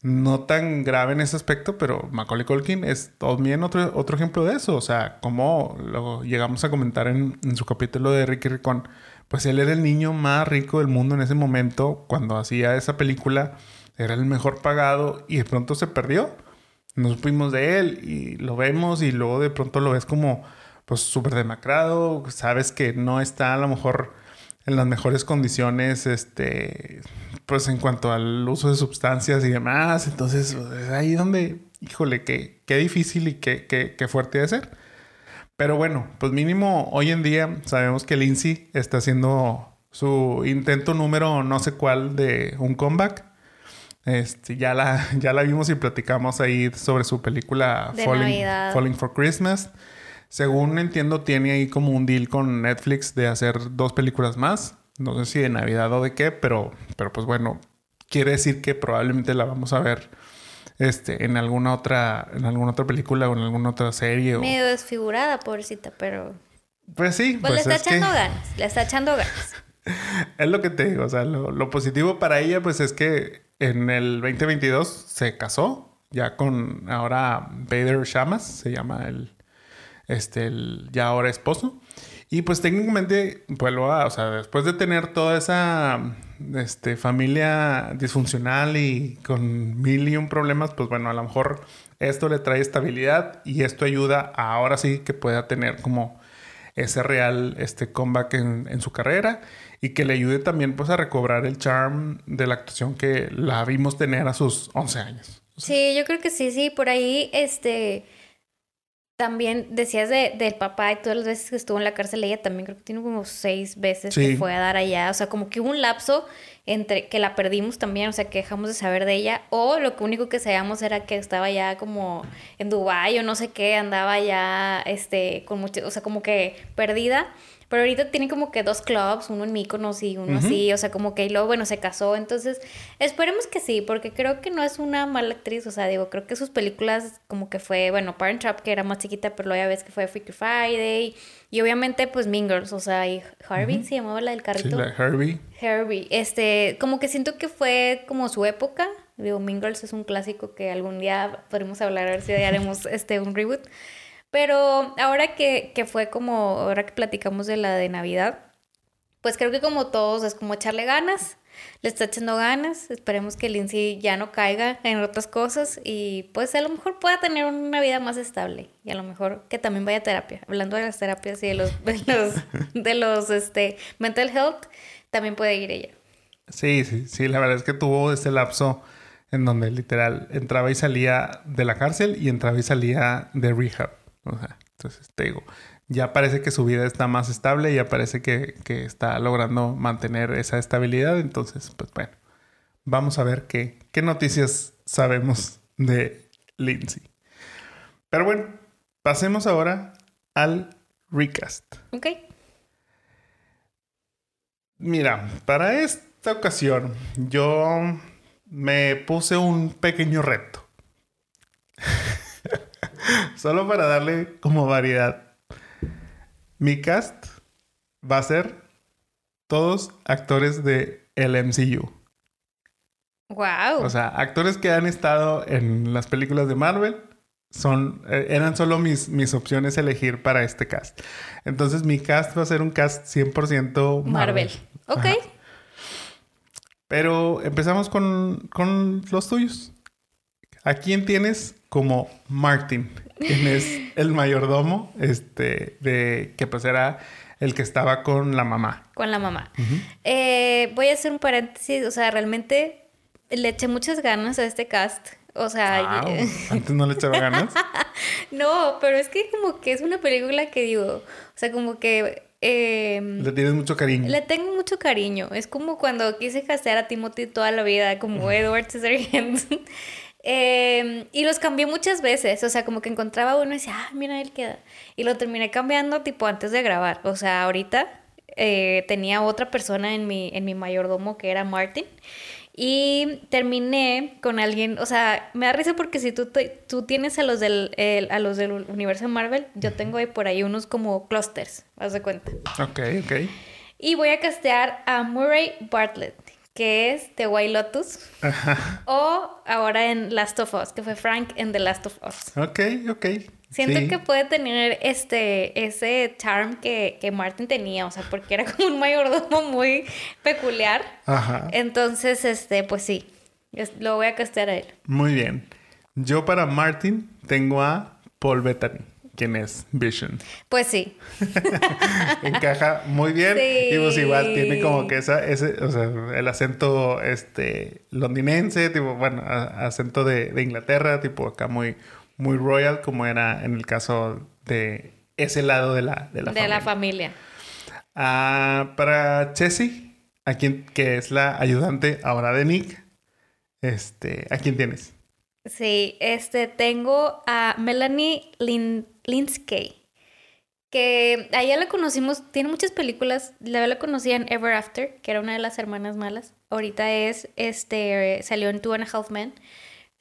no tan grave en ese aspecto, pero Macaulay Culkin es también otro, otro ejemplo de eso. O sea, como lo llegamos a comentar en, en, su capítulo de Ricky Ricón, pues él era el niño más rico del mundo en ese momento cuando hacía esa película, era el mejor pagado y de pronto se perdió nos fuimos de él y lo vemos y luego de pronto lo ves como pues súper demacrado, sabes que no está a lo mejor en las mejores condiciones, este, pues en cuanto al uso de sustancias y demás, entonces es ahí donde, híjole, qué, qué difícil y qué, qué, qué fuerte de ser. Pero bueno, pues mínimo hoy en día sabemos que Lindsay está haciendo su intento número no sé cuál de un comeback. Este, ya la, [laughs] ya la vimos y platicamos ahí sobre su película Falling, for Christmas. Según entiendo, tiene ahí como un deal con Netflix de hacer dos películas más. No sé si de Navidad o de qué, pero, pero pues bueno, quiere decir que probablemente la vamos a ver este, en alguna otra, en alguna otra película o en alguna otra serie. Medio desfigurada, pobrecita, pero. Pues sí. Pues, pues le está echando ganas, le está echando ganas. [laughs] es lo que te digo, o sea, lo, lo positivo para ella, pues es que en el 2022 se casó ya con ahora Vader Shamas, se llama el, este, el ya ahora esposo. Y pues técnicamente, vuelvo a, o sea, después de tener toda esa este, familia disfuncional y con mil y un problemas, pues bueno, a lo mejor esto le trae estabilidad y esto ayuda ahora sí que pueda tener como ese real este comeback en, en su carrera y que le ayude también pues a recobrar el charm de la actuación que la vimos tener a sus 11 años. Sí, yo creo que sí, sí, por ahí este también decías de, del papá y todas las veces que estuvo en la cárcel, ella también creo que tiene como seis veces que fue a dar allá, o sea, como que hubo un lapso entre que la perdimos también, o sea, que dejamos de saber de ella, o lo único que sabíamos era que estaba ya como en Dubái o no sé qué, andaba ya, este, con mucho, o sea, como que perdida. Pero ahorita tiene como que dos clubs, uno en Mykonos y uno así, o sea, como que y luego, bueno, se casó. Entonces, esperemos que sí, porque creo que no es una mala actriz, o sea, digo, creo que sus películas como que fue, bueno, Parent Trap, que era más chiquita, pero luego ya ves que fue Freaky Friday, y obviamente, pues, Mean Girls, o sea, y Harvey se llamaba la del carrito. Sí, la Herbie. Herbie, este, como que siento que fue como su época. Digo, Mean Girls es un clásico que algún día podremos hablar, a ver si haremos este, un reboot. Pero ahora que, que fue como, ahora que platicamos de la de Navidad, pues creo que como todos es como echarle ganas, le está echando ganas, esperemos que Lindsay ya no caiga en otras cosas y pues a lo mejor pueda tener una vida más estable y a lo mejor que también vaya a terapia. Hablando de las terapias y de los, de los, [laughs] de los este, mental health, también puede ir ella. Sí, sí, sí, la verdad es que tuvo ese lapso en donde literal entraba y salía de la cárcel y entraba y salía de rehab. O sea, entonces te digo, ya parece que su vida está más estable, ya parece que, que está logrando mantener esa estabilidad. Entonces, pues bueno, vamos a ver qué, qué noticias sabemos de Lindsay. Pero bueno, pasemos ahora al recast. Ok. Mira, para esta ocasión yo me puse un pequeño reto. [laughs] [laughs] Solo para darle como variedad. Mi cast va a ser todos actores de el MCU. Wow. O sea, actores que han estado en las películas de Marvel son eh, eran solo mis, mis opciones elegir para este cast. Entonces mi cast va a ser un cast 100% Marvel. Marvel. Ok. Ajá. Pero empezamos con, con los tuyos. ¿A quién tienes como Martin? ¿Quién es el mayordomo? Este, de que pues era el que estaba con la mamá. Con la mamá. Eh, voy a hacer un paréntesis, o sea, realmente le eché muchas ganas a este cast. O sea, Wow. [laughs] Antes no le echaba ganas. [laughs] no, pero es que como que es una película que digo, o sea, como que eh, Le tienes mucho cariño. le tengo mucho cariño. Es como cuando quise castear a Timothy toda la vida, como Edward Scissorhands. [laughs] Eh, y los cambié muchas veces, o sea, como que encontraba uno y decía, ah, mira, él queda. Y lo terminé cambiando tipo antes de grabar. O sea, ahorita eh, tenía otra persona en mi, en mi mayordomo que era Martin. Y terminé con alguien, o sea, me da risa porque si tú, te- tú tienes a los, del, el- a los del universo Marvel, yo tengo ahí por ahí unos como clusters, haz de cuenta. Ok, ok. Y voy a castear a Murray Bartlett, que es de White Lotus, o ahora en Last of Us, que fue Frank en The Last of Us. Ok, ok. Siento Sí. que puede tener este, ese charm que, que Martin tenía, o sea, porque era [laughs] como un mayordomo muy peculiar. Ajá. Entonces, este, pues sí, lo voy a castear a él. Muy bien. Yo para Martin tengo a Paul Bettany, quien es Vision. Pues sí, [laughs] Encaja muy bien. Sí. Y pues igual tiene como que esa, ese, o sea, el acento este londinense, tipo, bueno, a- acento de, de Inglaterra, tipo acá muy, muy royal, como era en el caso de ese lado de la, de la de familia. la familia. Ah, para Chessie, a quien, que es la ayudante ahora de Nick, este, ¿a quién tienes? Sí, este, tengo a Melanie Lin Linsky, que a ella la conocimos, tiene muchas películas, la, la conocí en Ever After, que era una de las hermanas malas, ahorita es, este, salió en Two and a Half Men,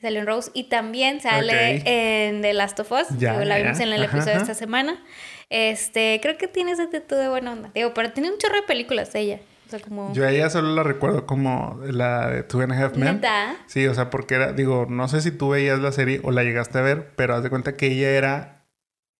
salió en Rose, y también sale Ok. en The Last of Us, Ya, digo, la ya, vimos en el ajá, episodio de ajá. esta semana, este, creo que tiene esa actitud de buena onda, digo, pero tiene un chorro de películas ella, o sea, como... Yo a ella solo la recuerdo como la de Two and a Half Men. ¿Neta? Sí, o sea, porque era, digo, no sé si tú veías la serie o la llegaste a ver, pero haz de cuenta que ella era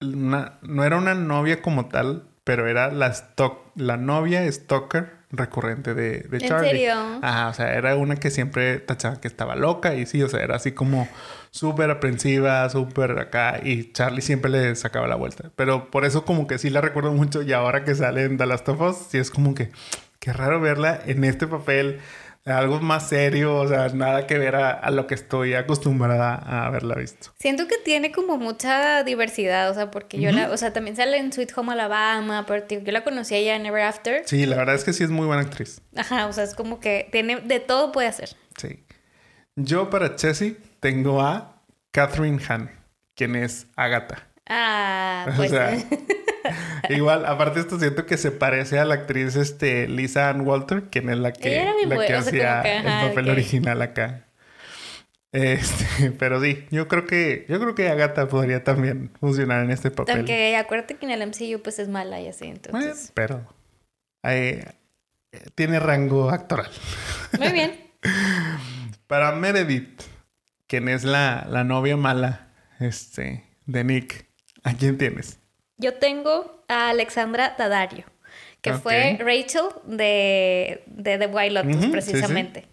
una, no era una novia como tal, pero era la stock, la novia stalker recurrente de, de ¿En Charlie. serio? Ajá, o sea, era una que siempre tachaba que estaba loca y sí, o sea, era así como súper aprensiva, súper acá y Charlie siempre le sacaba la vuelta. Pero por eso como que sí la recuerdo mucho y ahora que sale en The Last of Us, sí es como que qué raro verla en este papel algo más serio, o sea, nada que ver a, lo que estoy acostumbrada a haberla visto. Siento que tiene como mucha diversidad, o sea, porque yo la, o sea, también sale en Sweet Home Alabama, pero yo la conocí ella en Ever After. Sí, la verdad es que sí es muy buena actriz. Ajá, o sea, es como que tiene, de todo puede hacer. Sí. Yo para Chessy tengo a Catherine Hahn, quien es Agatha. Ah, [laughs] pues. O sea, [laughs] igual, aparte esto siento que se parece a la actriz este, Lisa Ann Walter, quien es la que, la que hacía el papel original acá. Este, [laughs] pero sí, yo creo que yo creo que Agatha podría también funcionar en este papel. Aunque acuérdate que en el MCU pues es mala y así, entonces. pero eh, tiene rango actoral. Muy bien. Para Meredith, quien es la, la novia mala este, de Nick, [laughs] ¿a quién tienes? Yo tengo a Alexandra Daddario, que fue Rachel de, de The White Lotus, precisamente.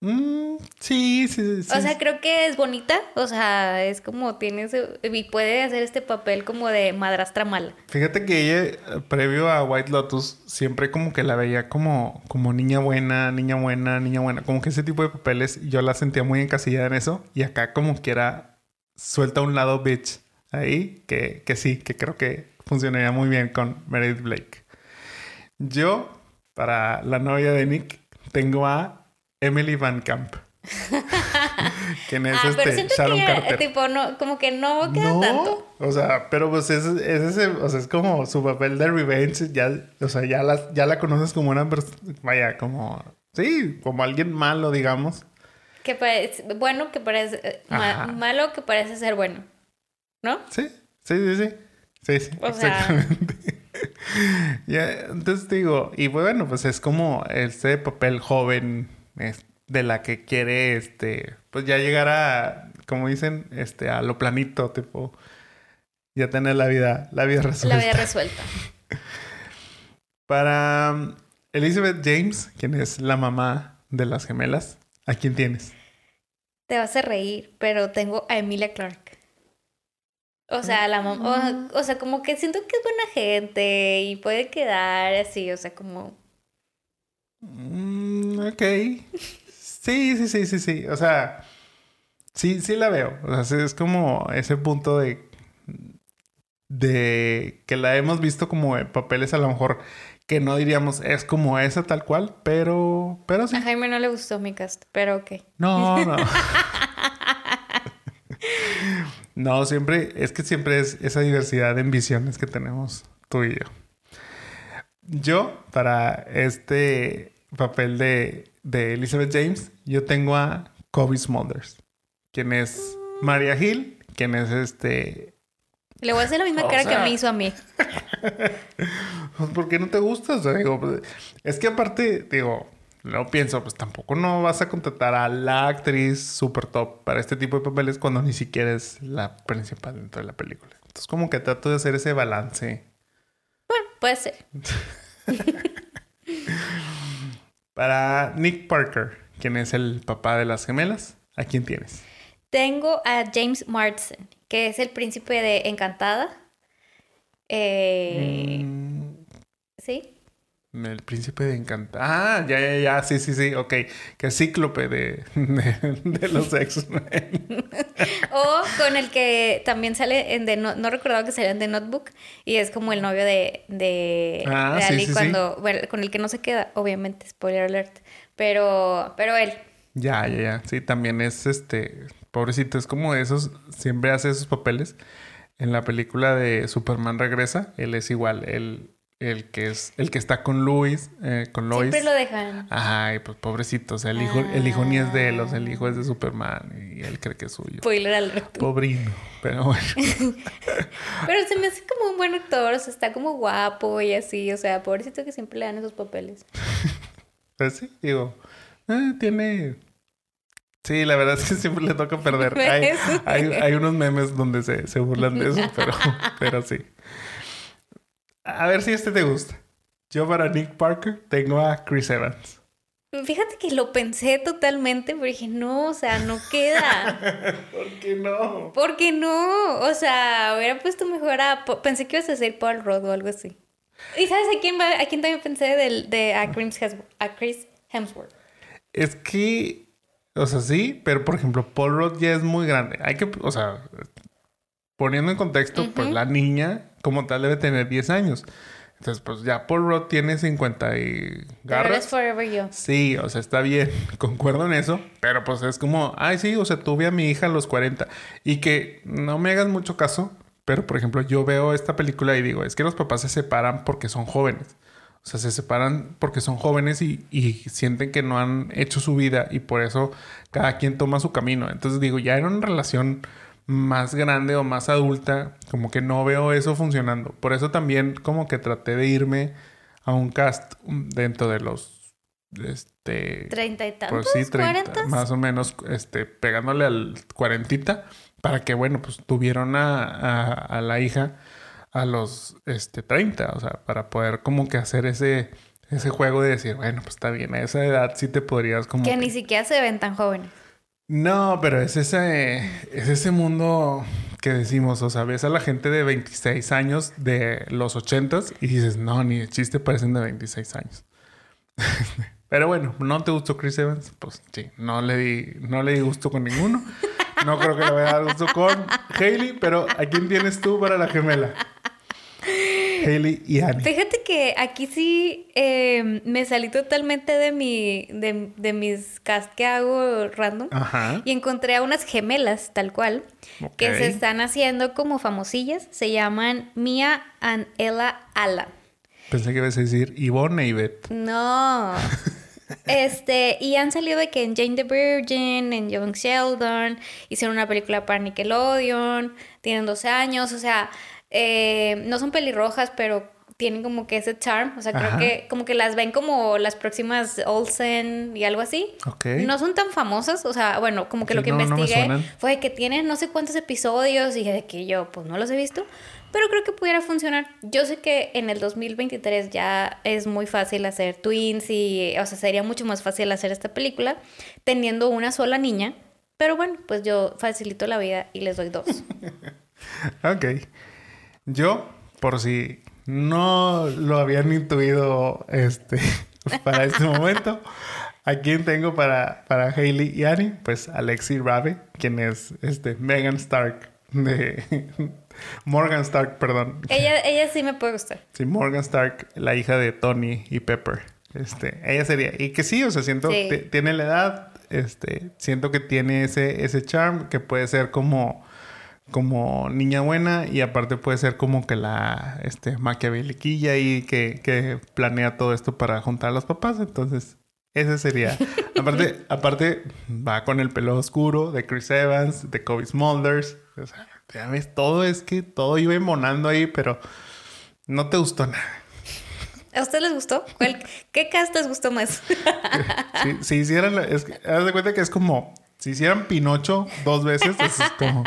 Mm, sí, sí, sí, O sea, creo que es bonita. O sea, es como tiene y puede hacer este papel como de madrastra mala. Fíjate que ella, previo a White Lotus, siempre como que la veía como, como niña buena, niña buena, niña buena. Como que ese tipo de papeles yo la sentía muy encasillada en eso. Y acá como que era suelta a un lado bitch ahí, que, que sí, que creo que funcionaría muy bien con Meredith Blake. Yo, para la novia de Nick, tengo a Emily Van Camp. [laughs] ¿Quién es ah, este? Pero Sharon que Carter. Tipo, no, como que no queda no, tanto. O sea, pero pues es, es, ese, o sea, es como su papel de revenge. Ya, o sea, ya la, ya la conoces como una persona. Vaya, como. Sí, como alguien malo, digamos. Que parece. Bueno, que parece. malo que parece ser bueno. ¿No? Sí, sí, sí, sí. Sí, sí. exactamente. [laughs] ya, entonces digo, y bueno, pues es como este papel joven de la que quiere, este, pues ya llegar a, como dicen, este, a lo planito, tipo, ya tener la vida, la vida resuelta. La vida resuelta. [laughs] Para um, Elizabeth James, quien es la mamá de las gemelas, ¿a quién tienes? Te vas a reír, pero tengo a Emilia Clark. O sea, la mamá, o, sea, como que siento que es buena gente y puede quedar así, o sea, como Mm, ok. Sí, sí, sí, sí, sí. O sea, sí, sí la veo. O sea, es como ese punto de. de que la hemos visto como en papeles a lo mejor que no diríamos es como esa tal cual, pero. Pero sí. A Jaime no le gustó mi cast, pero ok. No, no. [laughs] no, siempre. Es que siempre es esa diversidad de visiones que tenemos tú y yo. Yo, para este papel de, de Elizabeth James, yo tengo a Kobe Smulders, quien es Maria Hill, quien es este... Le voy a hacer la misma cara que me hizo a mí. [laughs] Pues, ¿Por qué no te gusta? digo, pues, es que aparte, digo, no pienso, pues tampoco no vas a contratar a la actriz super top para este tipo de papeles cuando ni siquiera es la principal dentro de la película. Entonces, como que trato de hacer ese balance. Bueno, puede ser. [laughs] Para Nick Parker, quien es el papá de las gemelas, ¿a quién tienes? Tengo a James Marsden, que es el príncipe de Encantada. Eh, mm. ¿Sí? El príncipe de Encantada. Ah, ya, ya, ya. Sí, sí, sí. Ok. Que es cíclope de, de, los X-Men. [laughs] o con el que también sale en The No, no recordaba que salía en The Notebook. Y es como el novio de, de, ah, Ali cuando. Bueno, con el que no se queda, obviamente. Spoiler alert. Pero, pero él. Ya, ya, ya. Sí, también es este. Pobrecito, es como esos. Siempre hace esos papeles. En la película de Superman Regresa, él es igual. Él el que es el que está con Luis, eh, con Lois. Siempre lo dejan. Ajá, y pues pobrecito, o sea, el hijo, el hijo ni es de él, o sea, el hijo es de Superman y él cree que es suyo. Spoiler al Pobrino, pero bueno. [laughs] pero se me hace como un buen actor, o sea, está como guapo y así, o sea, pobrecito que siempre le dan esos papeles. [laughs] pues sí, digo, eh, tiene Sí, la verdad es que siempre le toca perder. [laughs] Hay, hay, hay, unos memes donde se, se burlan de eso, pero, pero sí. A ver si este te gusta. Yo para Nick Parker tengo a Chris Evans. Fíjate que lo pensé totalmente, pero dije, no, o sea, no queda. [laughs] ¿Por qué no? ¿Por qué no? O sea, hubiera puesto mejor a... Pensé que ibas a decir Paul Rudd o algo así. ¿Y sabes a quién, a quién también pensé de, de a, Chris, Hemsworth? Es que, o sea, sí, pero por ejemplo, Paul Rudd ya es muy grande. Hay que, o sea, poniendo en contexto, pues la niña como tal debe tener 10 años. Entonces, pues ya Paul Rudd tiene 50 y garras. Forever you. Sí, o sea, está bien, [laughs] concuerdo en eso, pero pues es como, ay, sí, o sea, tuve a mi hija a los 40 y que no me hagas mucho caso, pero por ejemplo, yo veo esta película y digo, es que los papás se separan porque son jóvenes. O sea, se separan porque son jóvenes y, y, sienten que no han hecho su vida y por eso cada quien toma su camino. Entonces digo, ya era una relación más grande o más adulta, como que no veo eso funcionando. Por eso también como que traté de irme a un cast dentro de los este treinta y tantos, pues sí, 30, más o menos este pegándole al cuarentita para que bueno, pues tuvieron a, a, a la hija a los este, 30, o sea, para poder como que hacer ese, ese juego de decir, bueno, pues está bien, a esa edad sí te podrías como... Que, ni siquiera se ven tan jóvenes. No, pero es ese, es ese mundo que decimos, o sea, ves a la gente de 26 años de los 80 y dices, no, ni de chiste parecen de 26 años. [laughs] pero bueno, ¿no te gustó Chris Evans? Pues sí, no le di, no le di gusto con ninguno. No creo que le vaya a dar gusto con Hailey, pero ¿a quién tienes tú para la gemela? Hailey y Annie. Fíjate que aquí sí em, me salí totalmente de mi de, mis cast que hago random y encontré a unas gemelas tal cual que se están haciendo como famosillas. Se llaman Mia and Ella Ala. Pensé que ibas a decir Yvonne y Beth. No. [laughs] Este, y han salido de que en Jane the Virgin, en Young Sheldon, hicieron una película para Nickelodeon, tienen 12 años, o sea, eh, no son pelirrojas, pero tienen como que ese charm. O sea, creo que como que las ven como las próximas Olsen y algo así. No son tan famosas. O sea, bueno, como que lo que investigué fue que tienen no sé cuántos episodios y de que yo pues no los he visto. Pero creo que pudiera funcionar. Yo sé que en el 2023 ya es muy fácil hacer twins y, o sea, sería mucho más fácil hacer esta película teniendo una sola niña. Pero bueno, pues yo facilito la vida y les doy dos. [laughs] ok. Yo, por si no lo habían intuido este, [laughs] para este momento, ¿a quién tengo para, para Hailey y Annie? Pues Alexi Rabe, quien es este, Megan Stark de... [laughs] Morgan Stark, perdón. Ella, ella sí me puede gustar. Sí, Morgan Stark, la hija de Tony y Pepper. Este, ella sería. Y que sí, o sea, siento que tiene la edad. Este, siento que tiene ese, ese charm que puede ser como como niña buena y aparte puede ser como que la este, maquiaveliquilla y que, que planea todo esto para juntar a los papás. Entonces, ese sería. [laughs] aparte, aparte, va con el pelo oscuro de Chris Evans, de Kobe Smulders. O sea, ya ves, todo es que todo iba emonando ahí, pero no te gustó nada. ¿A usted les gustó? ¿Qué cast les gustó más? [laughs] si, hicieran, es haz de cuenta que es como si hicieran Pinocho dos veces, es como.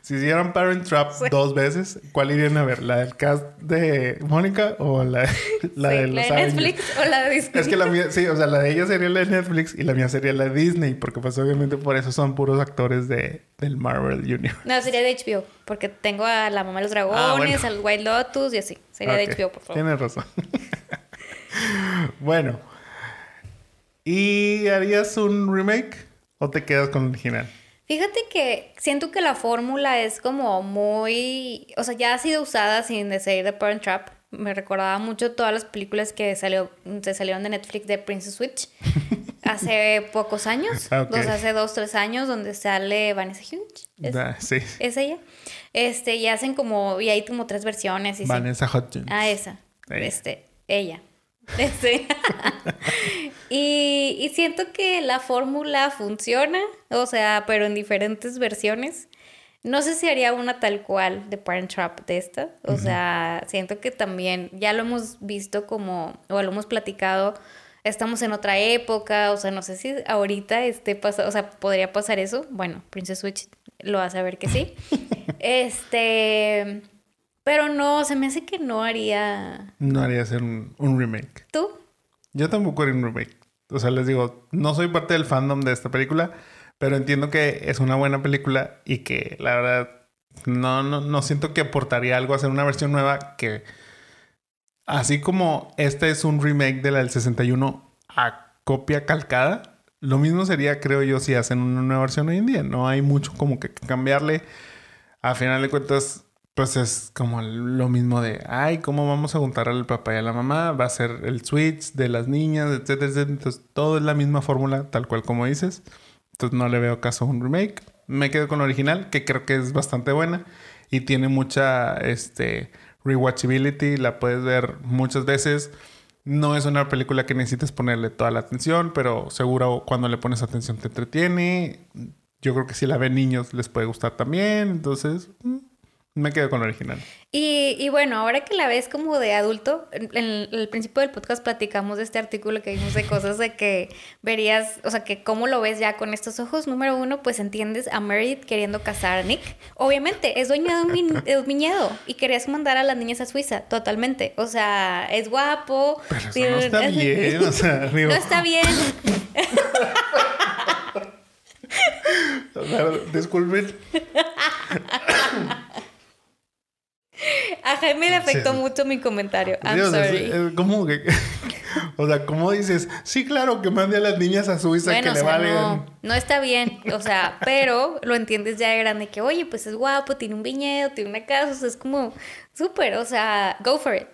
si hicieran Parent Trap dos veces, ¿cuál irían a ver? ¿La del cast de Mónica o la, la de los ¿La de Netflix o la de Disney? Es que la mía, sí, o sea, la de ella sería la de Netflix y la mía sería la de Disney, porque pues obviamente por eso son puros actores de, del Marvel Universe. No, sería de HBO, porque tengo a la mamá de los dragones, al White Lotus y así. Sería de HBO, por favor. Tienes razón. [laughs] bueno. ¿Y harías un remake? ¿O te quedas con el original? Fíjate que siento que la fórmula es como muy, o sea, ya ha sido usada sin decir de Parent Trap. Me recordaba mucho todas las películas que salió, se salieron de Netflix de Princess Switch [laughs] hace pocos años, ah, hace dos, tres años, donde sale Vanessa Hudgens. ¿Es, sí. ¿Es ella? Este, y hacen como, y hay como tres versiones. Y Vanessa Hudgens. Ah, esa. Este, ella. Sí. [laughs] [laughs] y, siento que la fórmula funciona, o sea, pero en diferentes versiones. No sé si haría una tal cual de Parent Trap de esta. O sea, siento que también ya lo hemos visto como, o lo hemos platicado, estamos en otra época, o sea, no sé si ahorita esté pasando, o sea, podría pasar eso. Bueno, Princess Switch lo hace a ver que sí. [laughs] este, pero no, se me hace que no haría. No haría hacer un, remake. ¿Tú? Yo tampoco haría un remake. O sea, les digo, no soy parte del fandom de esta película, pero entiendo que es una buena película y que la verdad no, no, no siento que aportaría algo hacer una versión nueva que, así como este es un remake de la del 61 a copia calcada, Lo mismo sería, creo yo, si hacen una nueva versión hoy en día. No hay mucho como que cambiarle. A final de cuentas, pues es como lo mismo de, ay, ¿cómo vamos a juntar al papá y a la mamá? Va a ser el switch de las niñas, etcétera, etcétera. Entonces, todo es la misma fórmula, tal cual como dices. Entonces, no le veo caso a un remake. Me quedo con la original, que creo que es bastante buena y tiene mucha, este, rewatchability. La puedes ver muchas veces. No es una película que necesites ponerle toda la atención, pero seguro cuando le pones atención te entretiene. Yo creo que si la ven niños les puede gustar también. Entonces, mm, me quedo con la original. Y, y, bueno, ahora que la ves como de adulto, en, el principio del podcast platicamos de este artículo que vimos de cosas de que verías, o sea, que cómo lo ves ya con estos ojos. Número uno, pues entiendes a Meredith queriendo casar a Nick. Obviamente, es dueño de un, de un viñedo y querías mandar a las niñas a Suiza, totalmente. O sea, es guapo. Pero eso no está bien, o sea, digo... [laughs] No está bien. [laughs] Disculpen. A Jaime le afectó mucho mi comentario. I'm sorry. ¿Cómo que.? [laughs] O sea, ¿cómo dices? Sí, claro, que mande a las niñas a Suiza que le valen. No, no está bien. O sea, pero lo entiendes ya de grande que, oye, pues es guapo, tiene un viñedo, tiene una casa, o sea, es como súper, o sea, go for it.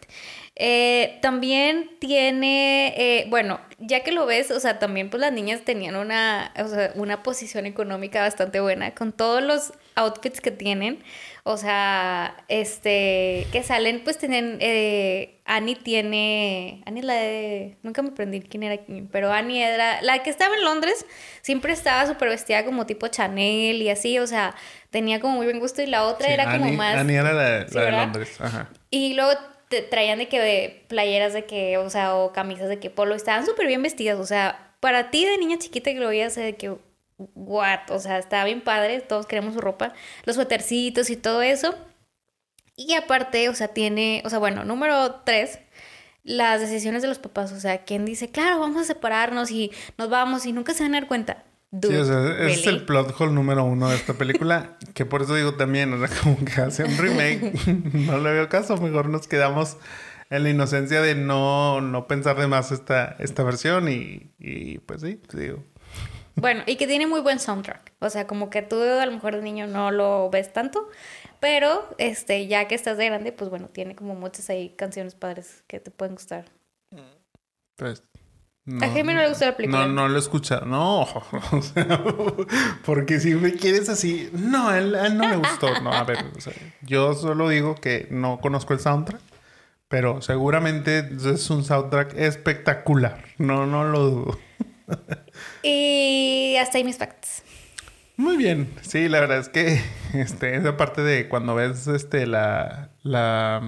Eh, también tiene, eh, bueno, ya que lo ves, o sea, también pues las niñas tenían una, o sea, una posición económica bastante buena con todos los outfits que tienen. O sea, este, que salen, pues tienen, eh, Annie tiene, Annie la de, nunca me aprendí quién era quién, pero Annie era, la que estaba en Londres, siempre estaba súper vestida como tipo Chanel y así, o sea, tenía como muy buen gusto y la otra era como más... Annie era la, de Londres, ajá. Y luego te traían de que playeras de que, o sea, o camisas de que polo, estaban súper bien vestidas, o sea, para ti de niña chiquita que lo veías de que what, o sea, estaba bien padre, todos queremos su ropa, los suétercitos y todo eso. Y aparte, o sea, tiene, o sea, bueno, número tres, las decisiones de los papás, o sea, quien dice, claro, vamos a separarnos y nos vamos y nunca se van a dar cuenta. sí, o sea, ese es el plot hole número uno de esta película, [laughs] que por eso digo también, o sea, como que hace un remake, [laughs] no le veo caso, mejor nos quedamos en la inocencia de no, no pensar de más esta, esta versión y, y pues sí, digo, bueno, y que tiene muy buen soundtrack. O sea, como que tú a lo mejor de niño no lo ves tanto, pero este, ya que estás de grande, pues bueno, tiene como muchas ahí canciones padres que te pueden gustar. Pues. a Jaime no le gusta la película. No, no lo he escuchado. No, [laughs] [laughs] porque si me quieres así, no, a él, no le gustó. No, a ver, yo solo digo que no conozco el soundtrack, pero seguramente es un soundtrack espectacular. No, no lo dudo. [laughs] y hasta ahí mis facts. Muy bien. Sí, la verdad es que este, esa parte de cuando ves este la. la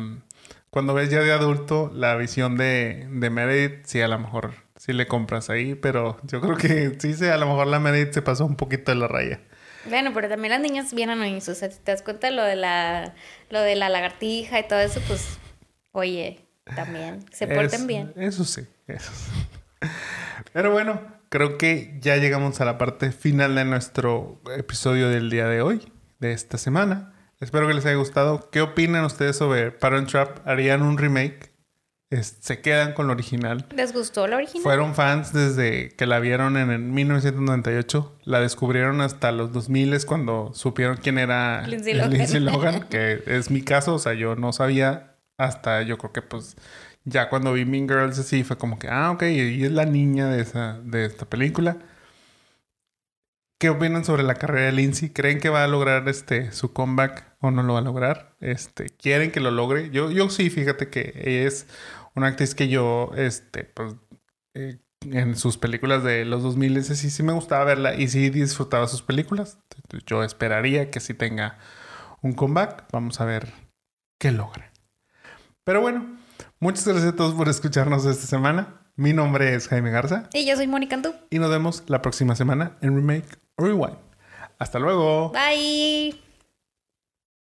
cuando ves ya de adulto la visión de, de Meredith, sí, a lo mejor sí le compras ahí, pero yo creo que sí, sí, a lo mejor la Meredith se pasó un poquito de la raya. Bueno, pero también las niñas vienen a O sea, si te das cuenta lo de la, lo de la lagartija y todo eso, pues, oye, también se porten bien. Eso sí, eso sí. Pero bueno, creo que ya llegamos a la parte final de nuestro episodio del día de hoy, de esta semana. Espero que les haya gustado. ¿Qué opinan ustedes sobre Parent Trap? ¿Harían un remake? ¿Se quedan con lo original? ¿Les gustó la original? Fueron fans desde que la vieron en el 1998. La descubrieron hasta los 2000 cuando supieron quién era Lindsay Lohan. Lindsay Lohan, [laughs] que es mi caso. O sea, yo no sabía hasta yo creo que pues ya cuando vi Mean Girls así fue como que, ah, ok, y es la niña de, esa, de esta película. ¿Qué opinan sobre la carrera de Lindsay? ¿Creen que va a lograr este su comeback o no lo va a lograr? Este, ¿quieren que lo logre? Yo, yo sí, fíjate que es una actriz que yo, este, pues, eh, en sus películas de los 2000 sí, sí me gustaba verla y sí disfrutaba sus películas. Yo esperaría que sí tenga un comeback. Vamos a ver qué logra. Pero bueno, Muchas gracias a todos por escucharnos esta semana. Mi nombre es Jaime Garza. Y yo soy Mónica Antú. Y nos vemos la próxima semana en Remake Rewind. Hasta luego. Bye.